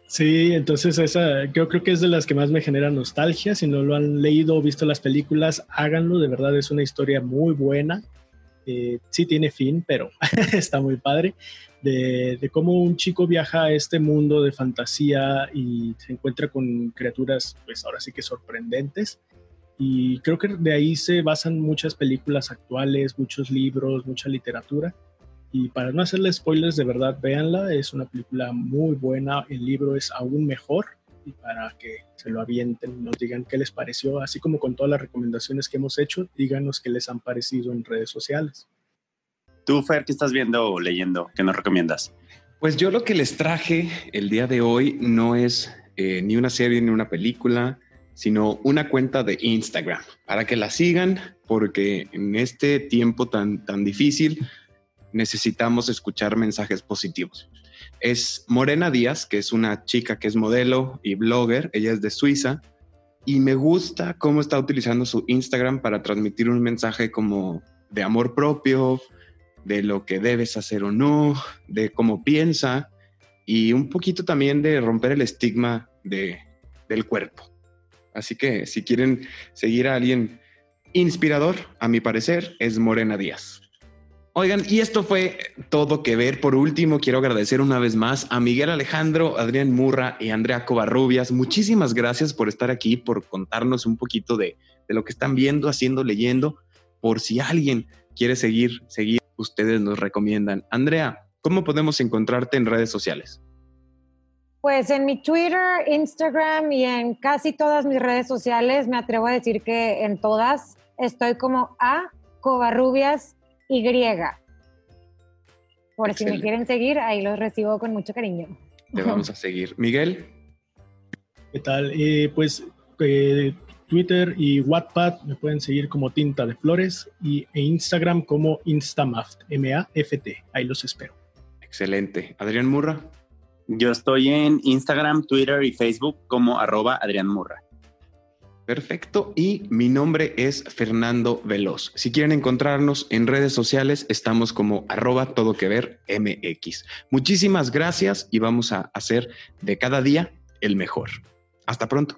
Sí, entonces esa yo creo que es de las que más me genera nostalgia. Si no lo han leído o visto las películas, háganlo. De verdad es una historia muy buena. Eh, sí tiene fin, pero está muy padre de, cómo un chico viaja a este mundo de fantasía y se encuentra con criaturas, pues ahora sí que sorprendentes. Y creo que de ahí se basan muchas películas actuales, muchos libros, mucha literatura. Y para no hacerle spoilers, de verdad, véanla. Es una película muy buena. El libro es aún mejor. Y para que se lo avienten, nos digan qué les pareció, así como con todas las recomendaciones que hemos hecho, díganos qué les han parecido en redes sociales. Tú, Fer, ¿qué estás viendo o leyendo? ¿Qué nos recomiendas? Pues yo lo que les traje el día de hoy no es eh, ni una serie ni una película, sino una cuenta de Instagram para que la sigan, porque en este tiempo tan, tan difícil necesitamos escuchar mensajes positivos. Es Morena Díaz, que es una chica que es modelo y blogger, ella es de Suiza, y me gusta cómo está utilizando su Instagram para transmitir un mensaje como de amor propio, de lo que debes hacer o no, de cómo piensa y un poquito también de romper el estigma de, del cuerpo. Así que si quieren seguir a alguien inspirador, a mi parecer, es Morena Díaz. Oigan, y esto fue todo que ver. Por último, quiero agradecer una vez más a Miguel Alejandro, Adrián Murra y Andrea Covarrubias. Muchísimas gracias por estar aquí, por contarnos un poquito de, de lo que están viendo, haciendo, leyendo. Por si alguien quiere seguir, seguir ustedes nos recomiendan. Andrea, ¿cómo podemos encontrarte en redes sociales? Pues en mi Twitter, Instagram y en casi todas mis redes sociales, me atrevo a decir que en todas estoy como a Covarrubias Y. Por si me quieren seguir, ahí los recibo con mucho cariño. Te vamos a seguir. Miguel. ¿Qué tal? Eh, pues eh, Twitter y Wattpad me pueden seguir como Tinta de Flores y e Instagram como Instamaft, M-A-F-T. Ahí los espero. Excelente. Adrián Murra. Yo estoy en Instagram, Twitter y Facebook como arroba Adrián Murra. Perfecto. Y mi nombre es Fernando Veloz. Si quieren encontrarnos en redes sociales, estamos como arroba todo que ver MX. Muchísimas gracias y vamos a hacer de cada día el mejor. Hasta pronto.